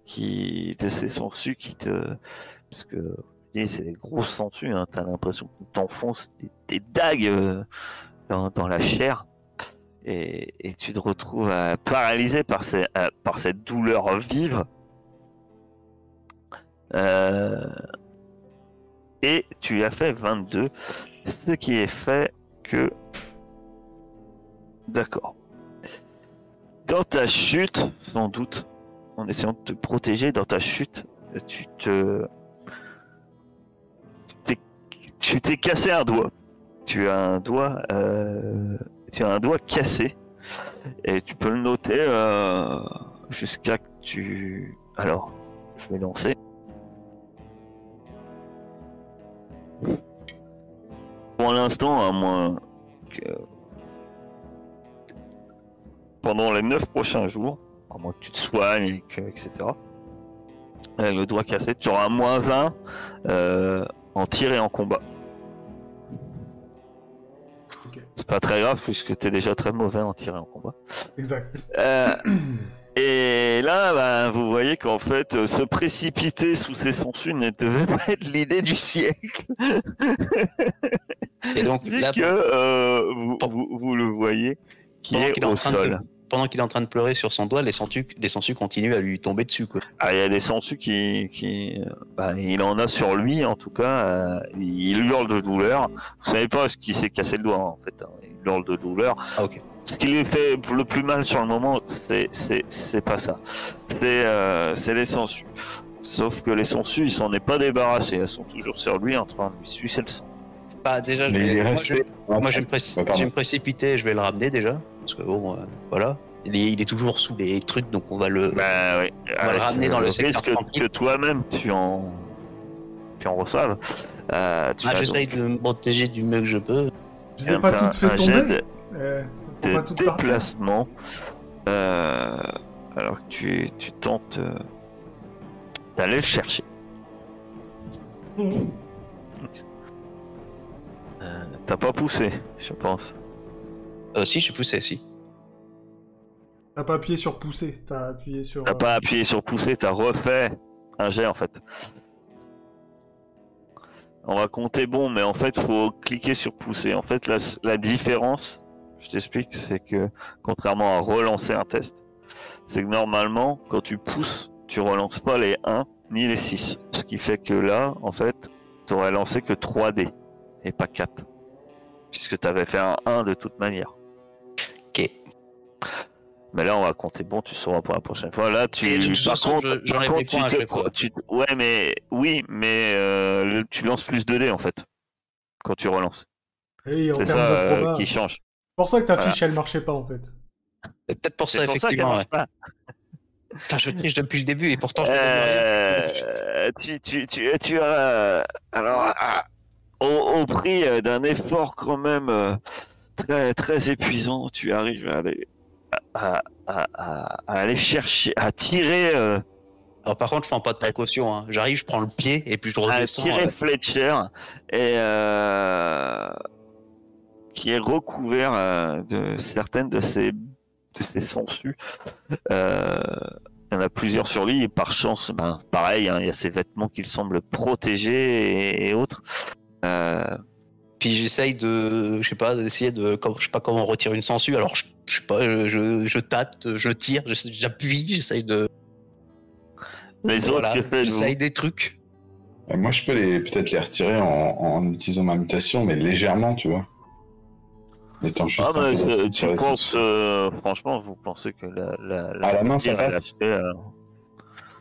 qui de ces sangsues qui te parce que c'est des grosses sangsues, hein, t'as l'impression qu'on t'enfonce des, des dagues euh, dans, la chair et, tu te retrouves euh, paralysé par, euh, par cette douleur vive. Et tu as fait 22, ce qui est fait que. D'accord. Dans ta chute, sans doute, en essayant de te protéger, dans ta chute, tu te. Tu t'es- cassé un doigt. Tu as un doigt. euh, Tu as un doigt cassé. Et tu peux le noter euh, jusqu'à que tu. Alors, je vais lancer. Pour l'instant, à moins que. Pendant les 9 prochains jours, à moins que tu te soignes, que- etc. euh, le doigt cassé, tu auras moins 20 euh, en tir et en combat. C'est pas très grave puisque tu es déjà très mauvais en tir et en combat. Exact. Euh, et là, bah, vous voyez qu'en fait, euh, se précipiter sous ces sangsues ne devait pas être l'idée du siècle. Et donc, Vu là, que euh, vous, vous- vous le voyez qui est au sol. Pendant qu'il est en train de pleurer sur son doigt, les sangsues, les sangsues continuent à lui tomber dessus. Quoi. Ah, il y a des sangsues qui, qui euh, bah, il en a sur lui en tout cas. euh, il hurle de douleur. Vous savez pas ce qui s'est cassé le doigt en fait. hein, Il hurle de douleur. Ah, ok. Ce qui lui fait le plus mal sur le moment, c'est c'est pas ça. C'est euh, les sangsues. Sauf que les sangsues, il s'en est pas débarrassé. Elles sont toujours sur lui en train de lui sucer le sang. Bah, déjà, je vais, moi, je, moi, je vais me, Ouais, pardon. je vais me précipiter, je vais le ramener déjà. Parce que bon, euh, voilà. Il est, il est toujours sous les trucs, donc on va le. Bah oui. On va le ramener dans le secteur risque tranquille. que toi-même tu en tu en reçoives. Euh, Ah, J'essaye donc de me protéger du mieux que je peux. Je un- pas toutes fait tomber. de- Euh, de pas par terre. déplacement. Euh, alors que tu, tu tentes euh, d'aller le chercher. Euh, T'as pas poussé, je pense. Euh, si, je suis poussé, si. T'as pas appuyé sur pousser, t'as appuyé sur. T'as euh, pas appuyé sur pousser, t'as refait un jet en fait. On va compter bon, mais en fait, faut cliquer sur pousser. En fait, la, la différence, je t'explique, c'est que contrairement à relancer un test, c'est que normalement, quand tu pousses, tu relances pas les 1 ni les 6. Ce qui fait que là, en fait, tu aurais lancé que 3 dés et pas 4. Puisque tu avais fait un 1 de toute manière. Mais là, on va compter bon, tu sauras pour la prochaine fois. Là, tu. Et de toute par façon, contre- je- par tu te tu Ouais, mais. Oui, mais euh, le- tu lances plus de dés en fait. Quand tu relances. C'est ça euh, qui C'est change. pour ça que ta Voilà. fiche, elle marchait pas, en fait. C'est peut-être pour ça, C'est pour ça effectivement. ouais. pas. Putain, je triche depuis le début et pourtant je. Euh, tu, tu, tu, tu as. alors, ah, au, au prix euh, d'un effort quand même euh, très, très épuisant, tu arrives à aller, à, à- à- à aller chercher, à tirer, euh, Alors par contre, je prends pas de précaution. hein. J'arrive, je prends le pied et puis je à redescends. tirer euh, Fletcher et euh, qui est recouvert euh, de certaines de ses, de ses sangsues. Il y en a plusieurs sur lui et par chance, ben, pareil, hein, il y a ses vêtements qu'il semble protéger et, et autres. Euh, Puis j'essaye de, je sais pas, d'essayer de, comme- je sais pas comment retirer une sangsue. Alors je, je sais pas, je, je, je tâte, je tire, je- j'appuie, j'essaye de, les autres, voilà, j'essaye des trucs. Euh, Moi, je peux les peut-être les retirer en, en utilisant ma mutation, mais légèrement, tu vois. Étant juste Ah, mais d'acide tu penses, euh, franchement, vous pensez que la, la, À la main, ça passe euh,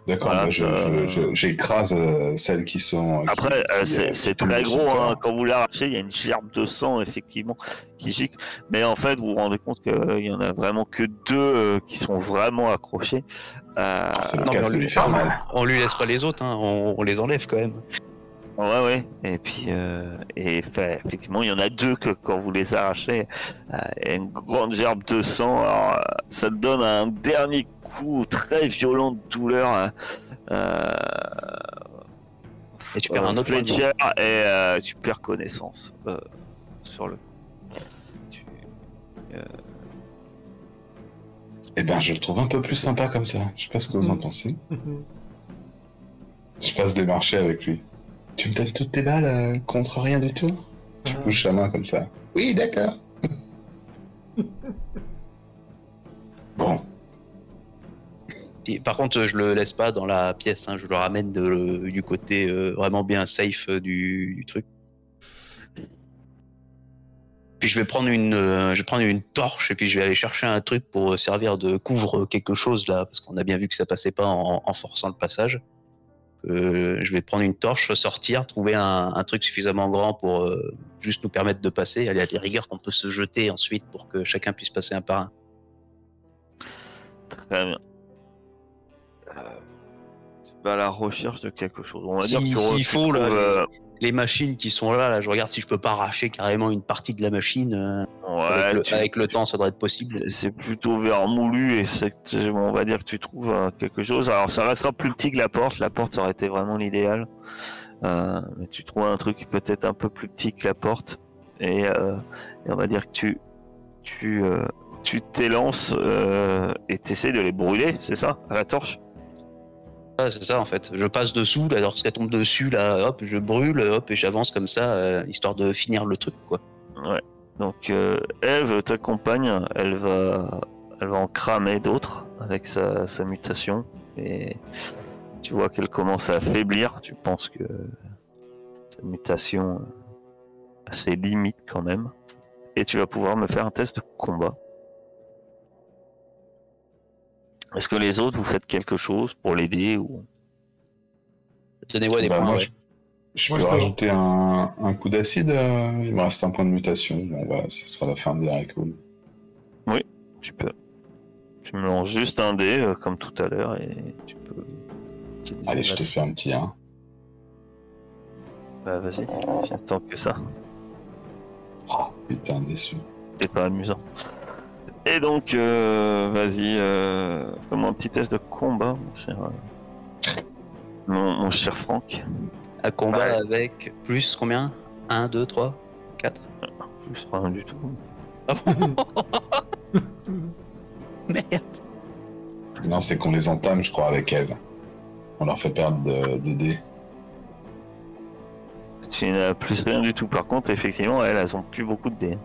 D'accord, voilà, bah, je- euh, je- je- j'écrase euh, celles qui sont. euh, Après, euh, c'est très gros. hein. Quand vous l'arrachez, il y a une gerbe de sang, effectivement, qui gicle. Mais en fait, vous vous rendez compte qu'il y en a vraiment que deux euh, qui sont vraiment accrochés. Euh, Ah, Non, on de lui lui, faire mal. on lui laisse pas les autres, hein, on, on les enlève quand même. Ouais, ouais. Et puis, euh, et fait, effectivement, il y en a deux que quand vous les arrachez, euh, il y a une grande gerbe de sang. Alors, euh, ça te donne un dernier coup très violent de douleur. hein. Euh, Et tu perds un autre point de vie. Fletcher et euh, tu perds connaissance euh, sur le. Tu- Eh ben, je le trouve un peu plus sympa comme ça. Je sais pas ce que vous en pensez. Je passe des marchés avec lui. Tu me donnes toutes tes balles euh, contre rien du tout? Je bouge la main comme ça. Oui, d'accord. bon, Et par contre, je le laisse pas dans la pièce, hein, je le ramène de- du côté euh, vraiment bien safe euh, du, du truc. Puis je vais prendre une, euh, je vais prendre une torche et puis je vais aller chercher un truc pour servir de couvre quelque chose là, parce qu'on a bien vu que ça passait pas en, en forçant le passage. Euh, je vais prendre une torche, sortir, trouver un, un truc suffisamment grand pour euh, juste nous permettre de passer. Aller à des rigueurs qu'on peut se jeter ensuite pour que chacun puisse passer un par un. Très bien. Euh, tu vas à la recherche de quelque chose. On va Si- dire que tu il faut, là, euh, les machines qui sont là, là, je regarde si je peux pas arracher carrément une partie de la machine. euh, ouais, avec, le, tu- avec le temps, ça devrait être possible. c'est- plutôt vermoulu et c'est que- on va dire que tu trouves euh, quelque chose. Alors ça restera plus petit que la porte. La porte ça aurait été vraiment l'idéal. Euh, mais tu trouves un truc peut-être un peu plus petit que la porte et, et on va dire que tu tu tu t'élances et t'essaies de les brûler, c'est ça, à la torche? Ouais, c'est ça en fait. Je passe dessous, là, lorsqu'elle tombe dessus, là, hop, je brûle, hop, et j'avance comme ça, euh, histoire de finir le truc, quoi. Donc euh, Eve t'accompagne, elle va, elle va en cramer d'autres avec sa, sa mutation et tu vois qu'elle commence à affaiblir. Tu penses que sa mutation a ses limites quand même et tu vas pouvoir me faire un test de combat. Est-ce que les autres vous faites quelque chose pour l'aider ou Donnez-moi des Bah, points. moi, ouais. je, je peux rajouter un, un coup d'acide. euh, il me reste un point de mutation. Bon, bah, ce sera la fin de la cool. tu peux Tu me lances juste un dé euh, comme tout à l'heure et tu peux. Allez, je te fais un petit 1. Bah vas-y, j'attends que ça. Oh, putain, déçu. C'est pas amusant. Et donc, euh, vas-y, euh, fais-moi un petit test de combat, mon cher, euh, mon, mon cher Franck. Un combat Ouais. avec plus combien? 1, 2, 3, 4 Plus rien du tout. Merde Non, c'est qu'on les entame, je crois, avec Eve. On leur fait perdre de, de dés. Tu n'as plus rien du tout. Par contre, effectivement, elles, elles ont plus beaucoup de dés.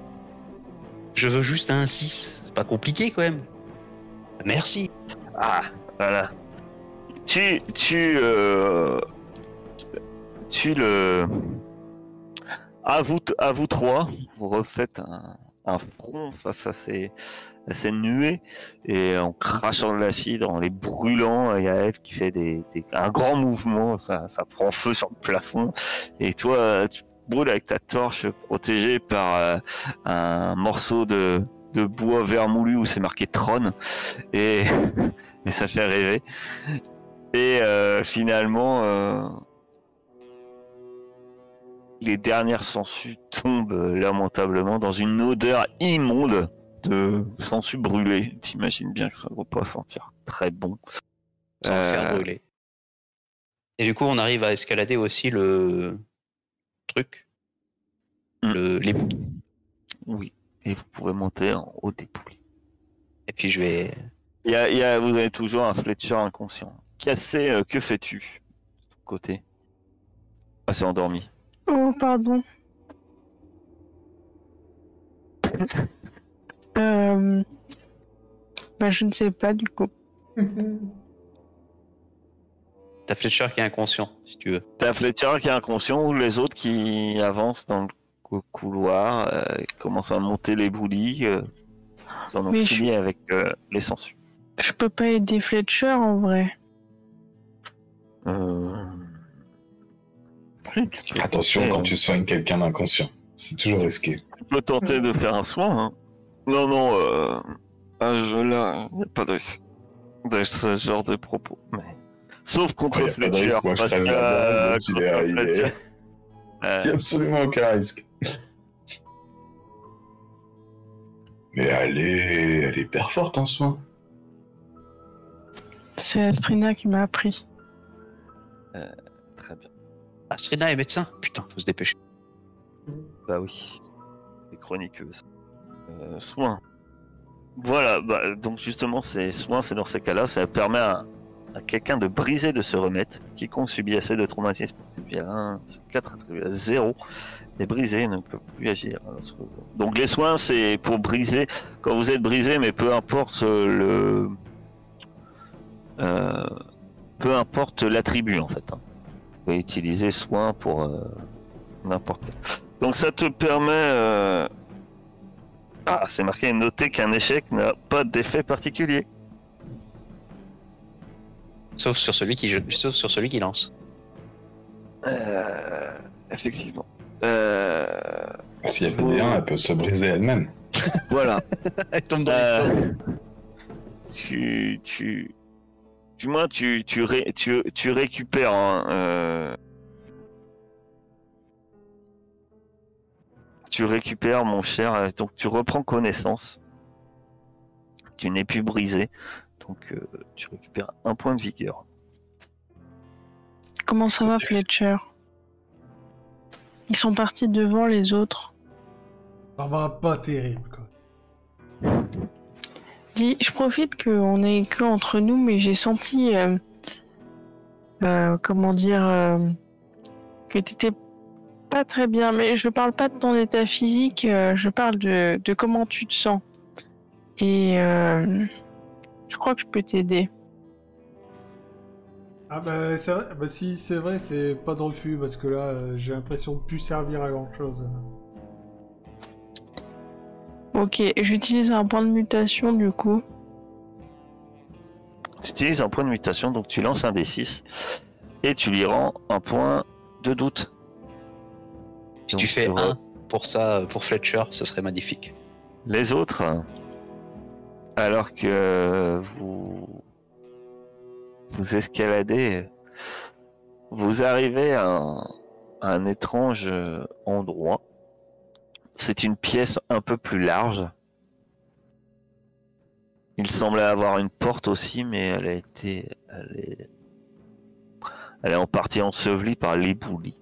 Je veux juste un 6. Pas compliqué quand même. Merci. Ah, voilà. Tu, tu, euh, tu le, à vous, à vous trois, vous refaites un, front face à ces, ces nuées et en crachant de l'acide, en les brûlant, il y a Eve qui fait des, des- un grand mouvement, ça, ça prend feu sur le plafond et toi, tu brûles avec ta torche protégée par euh, un morceau de, de bois vermoulu où c'est marqué trône et, et ça fait rêver. Et euh, finalement, euh, les dernières sangsues tombent euh, lamentablement dans une odeur immonde de sangsues brûlées. T'imagines bien que ça ne va pas sentir très bon. Sans faire brûler. Et du coup, on arrive à escalader aussi le truc. Hmm. Le... Les... Oui, et vous pouvez monter en haut des poulies. Et puis je vais. Il y a, il y a- vous avez toujours un Fletcher inconscient. Cassé, euh, que fais-tu de ton côté? Ah, c'est endormi. Oh, pardon. euh... Bah, je ne sais pas du coup. T'as Fletcher qui est inconscient, si tu veux. T'as Fletcher qui est inconscient ou les autres qui avancent dans le cou- couloir, euh, qui commencent à monter les boulis. Euh, ils en ont Mais je- fini avec euh, les sangsues. Je peux pas aider Fletcher en vrai. Euh... oui, Attention tenter, quand hein. tu soignes quelqu'un d'inconscient. C'est toujours risqué. Tu peux tenter de faire un soin. hein. Non, non, euh, à ce jeu-là, il n'y a pas de risque de ce genre de propos. Mais... Sauf contre Fletcher. je parce que, euh, il euh, n'y a absolument aucun risque. Mais elle est, elle est hyper forte en soi. C'est Astrina qui m'a appris. Très bien. Astrina est médecin Putain, faut se dépêcher. Bah oui. C'est chroniqueuse. Euh, soins. Voilà, bah, donc justement, ces soins, c'est dans ces cas-là, ça permet à, quelqu'un de briser de se remettre. Quiconque subit assez de traumatisme, attribué à 1, 4 attribué à 0, est brisé ne peut plus agir. Donc les soins, c'est pour briser, quand vous êtes brisé, mais peu importe le. euh, peu importe l'attribut en fait. hein. Vous pouvez utiliser soin pour euh, n'importe quel. Donc ça te permet... euh, Ah, c'est marqué noter qu'un échec n'a pas d'effet particulier. Sauf sur celui qui, sauf sur celui qui lance. Euh, effectivement. Euh, Si elle fait des 1, elle peut se briser elle-même. voilà. Elle tombe dans les Euh, tu, tu, du moins, tu, tu, ré- tu, tu récupères un, euh, tu récupères, mon cher, euh, donc tu reprends connaissance. Tu n'es plus brisé, donc euh, tu récupères un point de vigueur. Comment ça va Fletcher? Ils sont partis devant les autres. Ça va pas terrible, quoi. Dis, je profite qu'on est que entre nous, mais j'ai senti, euh, euh, comment dire, euh, que t'étais pas très bien. Mais je parle pas de ton état physique, euh, je parle de, de comment tu te sens. Et euh, je crois que je peux t'aider. Ah bah, c'est vrai, bah si c'est vrai, c'est pas de refus parce que là, euh, j'ai l'impression de plus servir à grand chose. Ok, j'utilise un point de mutation du coup. Tu utilises un point de mutation, donc tu lances un D6 et tu lui rends un point de doute. Si Donc, tu fais un pour ça, pour Fletcher, ce serait magnifique. Les autres, alors que vous vous escaladez, vous arrivez à un, étrange endroit. C'est une pièce un peu plus large. Il semblait avoir une porte aussi, mais elle a été, elle est, elle est en partie ensevelie par l'éboulis.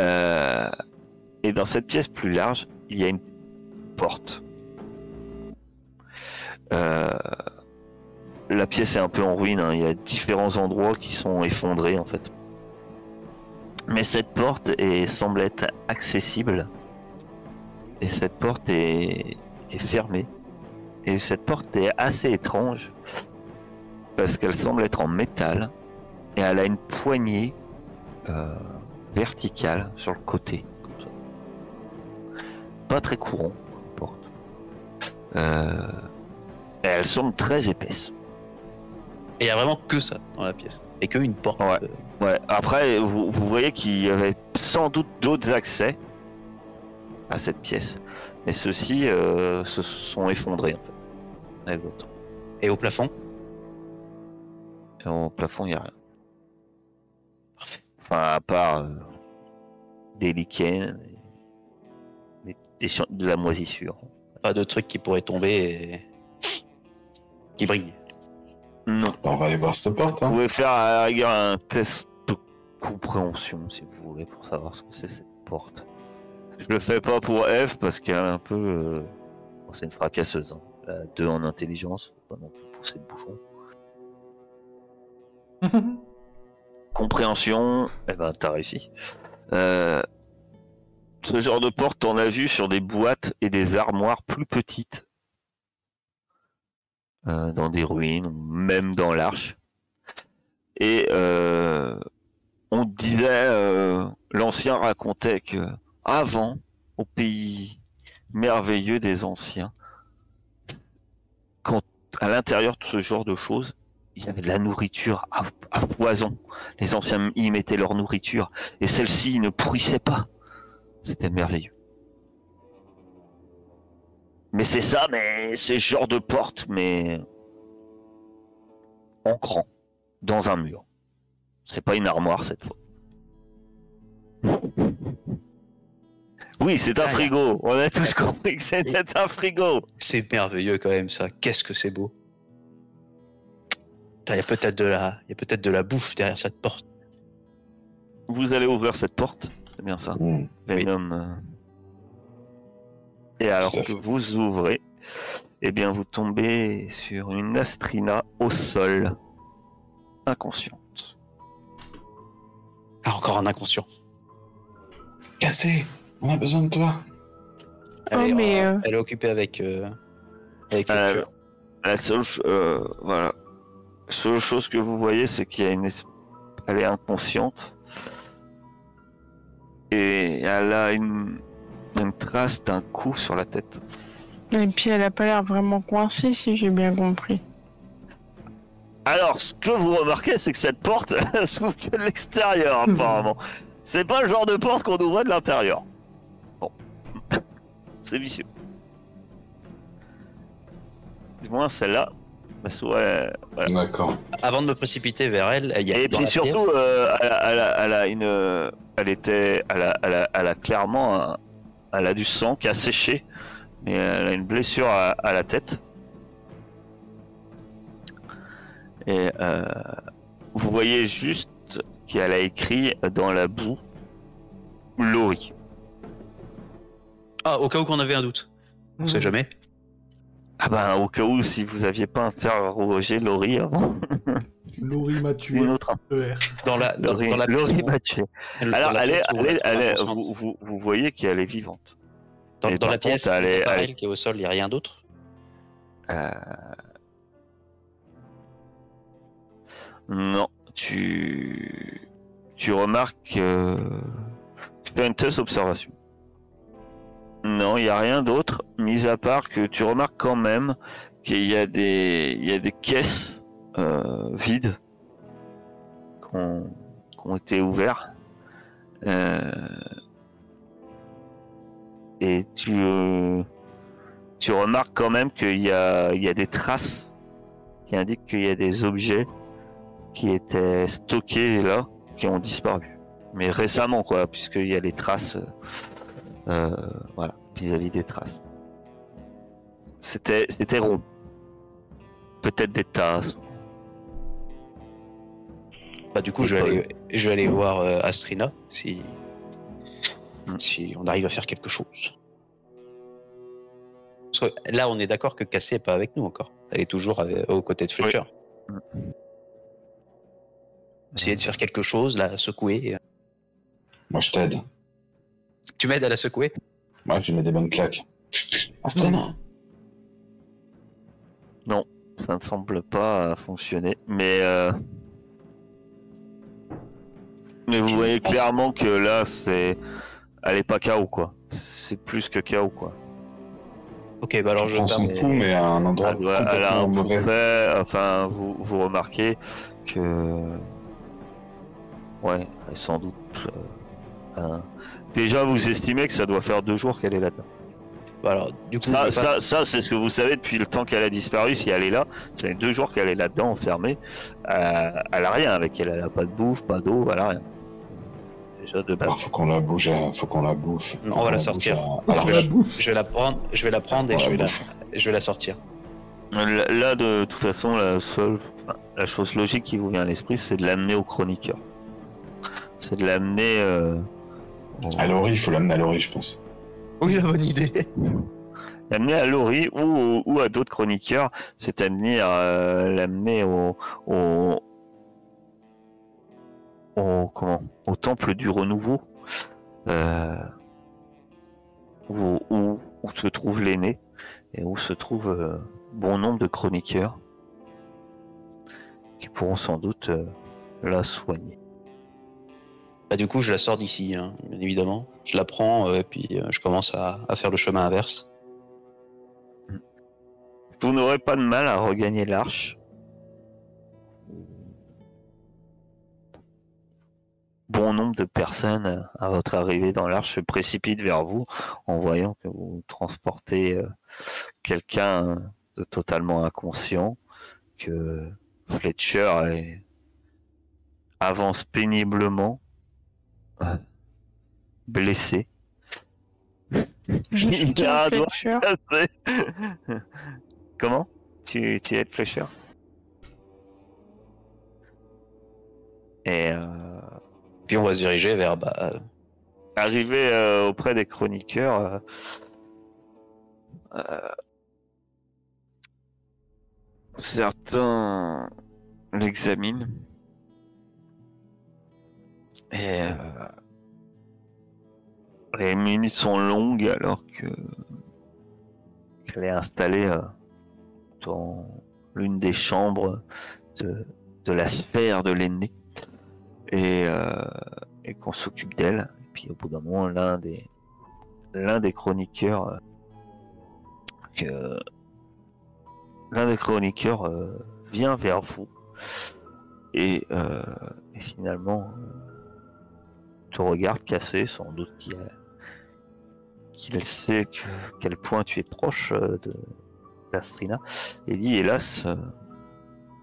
Euh, et dans cette pièce plus large, il y a une porte. Euh, la pièce est un peu en ruine, hein. il y a différents endroits qui sont effondrés en fait. Mais cette porte est, semble être accessible. Et cette porte est, fermée. Et cette porte est assez étrange. Parce qu'elle semble être en métal. Et elle a une poignée euh, verticale sur le côté. Pas très courant, porte. Euh, et elle semble très épaisse. Et il y a vraiment que ça dans la pièce. Et que une porte. Ouais. euh, Ouais, après, vous, vous voyez qu'il y avait sans doute d'autres accès à cette pièce. Mais ceux-ci euh, se sont effondrés, en fait. Et au plafond Et au plafond, il n'y a rien. Parfait. Enfin, à part euh, des lichens, des- des de la moisissure. Pas de trucs qui pourraient tomber et. Qui brillent. Non. On va aller voir cette porte. Vous Hein. pouvez faire à la rigueur un test de compréhension, si vous voulez, pour savoir ce que c'est cette porte. Je le fais pas pour F parce qu'elle est un peu. euh, bon, c'est une fracasseuse. Hein. Elle a deux en intelligence, faut pas non plus pousser le bouchon. Compréhension, eh ben t'as réussi. Euh, ce genre de porte, on a vu sur des boîtes et des armoires plus petites. Euh, dans des ruines, même dans l'arche. Et euh, on disait, euh, l'ancien racontait que avant, au pays merveilleux des anciens, quand à l'intérieur de ce genre de choses, il y avait de la nourriture à, à foison. Les anciens y mettaient leur nourriture et celle-ci ne pourrissait pas. C'était merveilleux. Mais c'est ça, mais c'est ce genre de porte, mais en grand, dans un mur. C'est pas une armoire cette fois. Oui, c'est un Ah, frigo. On a tous compris que c'était un frigo. C'est merveilleux quand même ça. Qu'est-ce que c'est beau. Il y a peut-être de la, il y a peut-être de la bouffe derrière cette porte. Vous allez ouvrir cette porte, c'est bien ça. Mmh. Venom. euh. Et alors que vous ouvrez, eh bien vous tombez sur une Astrina au sol, inconsciente. Ah, encore un inconscient. Cassé, on a besoin de toi. Elle, Oh, est, mais, euh, elle est occupée avec, euh, avec le Euh. La seule, euh, voilà, la seule chose que vous voyez, c'est qu'il y a une, es- elle est inconsciente et elle a une, une trace d'un coup sur la tête. Et puis elle a pas l'air vraiment coincée, si j'ai bien compris. Alors, ce que vous remarquez, c'est que cette porte elle s'ouvre que de l'extérieur, apparemment. C'est pas le genre de porte qu'on ouvrait de l'intérieur. Bon. c'est vicieux. Du moins, celle-là. bah, ouais, voilà. D'accord. Avant de me précipiter vers elle, il y a Et puis surtout, euh, elle, a, elle a- elle a une. euh, Elle était. Elle a, elle a- elle a clairement. un- elle a du sang qui a séché. Mais elle a une blessure à, à la tête. Et euh, vous voyez juste qu'elle a écrit dans la boue Laurie. Ah, au cas où qu'on avait un doute. On sait jamais. Ah ben, au cas où, si vous aviez pas interrogé Laurie avant, Laurie m'a tué. une autre. ER. Dans la, dans, Laurie, dans la pièce. Laurie où- m'a tué. dans Alors, elle est, pièce où elle est- elle est- inconsciente. vous, vous, vous voyez qu'elle est vivante. Dans, la pièce, contre, elle est- elle- elle qui est au sol, il n'y a rien d'autre? Euh, Non, tu tu remarques euh, tu fais une test observation. Non, il n'y a rien d'autre, mis à part que tu remarques quand même qu'il y a des il y a des caisses vides qui ont, été ouvertes. Euh, et tu euh, tu remarques quand même qu'il y y a des traces qui indiquent qu'il y a des objets qui étaient stockés là, qui ont disparu. Mais récemment, quoi, puisqu'il y a les traces, euh, euh, voilà, vis-à-vis des traces. C'était rond. Peut-être des tasses. Bah, du coup, je vais aller, je vais aller voir euh, Astrina si, Hmm. si on arrive à faire quelque chose. Parce que là, on est d'accord que Cassé n'est pas avec nous encore. Elle est toujours avec- aux côtés de Fletcher. Hmm. Essayer de faire quelque chose, la secouer. Moi, je t'aide. Tu m'aides à la secouer? Moi, je mets des bonnes claques. Astrid, Ça ne semble pas euh, fonctionner. Mais, euh, mais vous voyez clairement que là, c'est. Elle est pas KO, quoi. C'est plus que KO, quoi. Ok, bah alors je prends son coup, mais à un endroit Elle, elle a un mauvais. enfin, vous, vous remarquez que. Ouais, elle est sans doute. euh, Déjà, vous estimez que ça doit faire deux jours qu'elle est là-dedans. Alors, du coup, Ça, je vais pas- ça, ça, c'est ce que vous savez depuis le temps qu'elle a disparu. Si elle est là, ça fait deux jours qu'elle est là-dedans, enfermée. Euh, elle a rien avec elle. Elle a pas de bouffe, pas d'eau, elle a rien. Déjà de base. Ah, faut qu'on la bouge, à- faut qu'on la bouffe. Non, on va la sortir. à- On à Alors, la bouffe. je vais la prendre, je vais la prendre et je la vais la, je vais sortir. Là, là, de toute façon, la seule, enfin, la chose logique qui vous vient à l'esprit, c'est de l'amener au chroniqueur. C'est de l'amener. Euh, À Laurie, il faut l'amener à Laurie, je pense. Oui, la bonne idée. l'amener à Laurie ou, ou à d'autres chroniqueurs, c'est-à-dire euh, l'amener au, au, comment au temple du renouveau, euh, où, où- se trouve l'aîné et où se trouve euh, bon nombre de chroniqueurs qui pourront sans doute la soigner. Bah du coup, je la sors d'ici, hein, évidemment. Je la prends euh, et puis euh, je commence à, faire le chemin inverse. Vous n'aurez pas de mal à regagner l'arche. Bon nombre de personnes à votre arrivée dans l'arche se précipitent vers vous en voyant que vous transportez euh, quelqu'un de totalement inconscient, que Fletcher avance péniblement, euh, blessé. Je suis un doigt cassé. Comment tu, tu es Fletcher Et euh, Puis on va se diriger vers bah, euh, arrivé euh, auprès des chroniqueurs, euh, euh, certains l'examinent euh, les minutes sont longues alors que qu'elle est installée euh, dans l'une des chambres de, la sphère de l'aîné et, euh, et qu'on s'occupe d'elle. Puis au bout d'un moment, l'un des l'un des chroniqueurs que l'un des chroniqueurs vient vers vous et, finalement regarde cassé, sans doute qu'il sait que, quel point tu es proche euh, d'Astrina. Et dit hélas euh,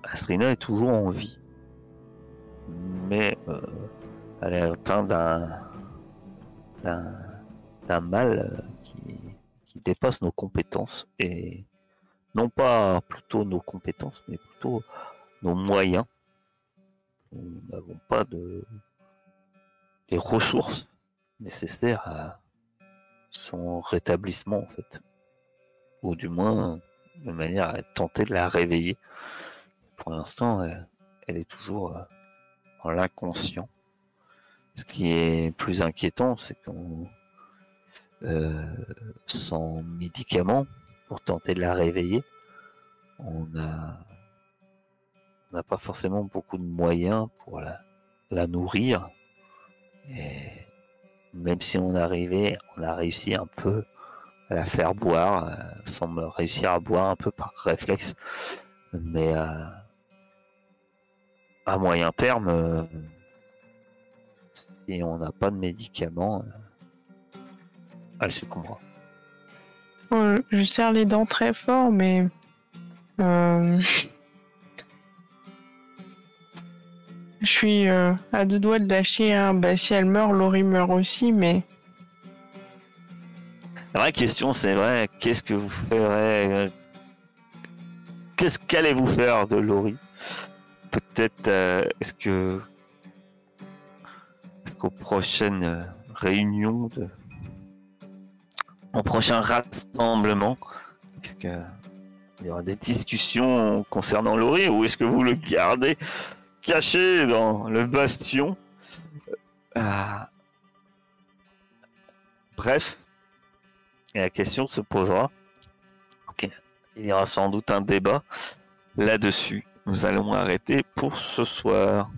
Astrina est toujours en vie. Mais euh, elle est atteinte d'un mal qui, qui dépasse nos compétences et non pas plutôt nos compétences mais plutôt nos moyens. Nous n'avons pas de les ressources nécessaires à son rétablissement en fait ou du moins de manière à tenter de la réveiller pour l'instant elle, est toujours euh, en l'inconscient. Ce qui est plus inquiétant, c'est qu'on, euh, sans médicaments pour tenter de la réveiller, on a, n'a pas forcément beaucoup de moyens pour la nourrir. Et même si on arrivait, on a réussi un peu à la faire boire, euh, elle semble réussir à boire un peu par réflexe, mais euh, à moyen terme, euh, si on n'a pas de médicaments, euh, elle succombera. Je serre les dents très fort, mais. Je suis euh, à deux doigts de lâcher un. Bah, si elle meurt, Laurie meurt aussi, mais. La vraie question, c'est vrai, qu'est-ce que vous ferez euh, Qu'est-ce qu'allez-vous faire de Laurie? Peut-être, euh, est-ce que. Est-ce qu'aux prochaines réunions, de... au prochain rassemblement. Il y aura des discussions concernant Laurie ou est-ce que vous le gardez? caché dans le bastion. Euh, bref, la question se posera. Il y aura sans doute un débat là-dessus. Nous allons arrêter pour ce soir.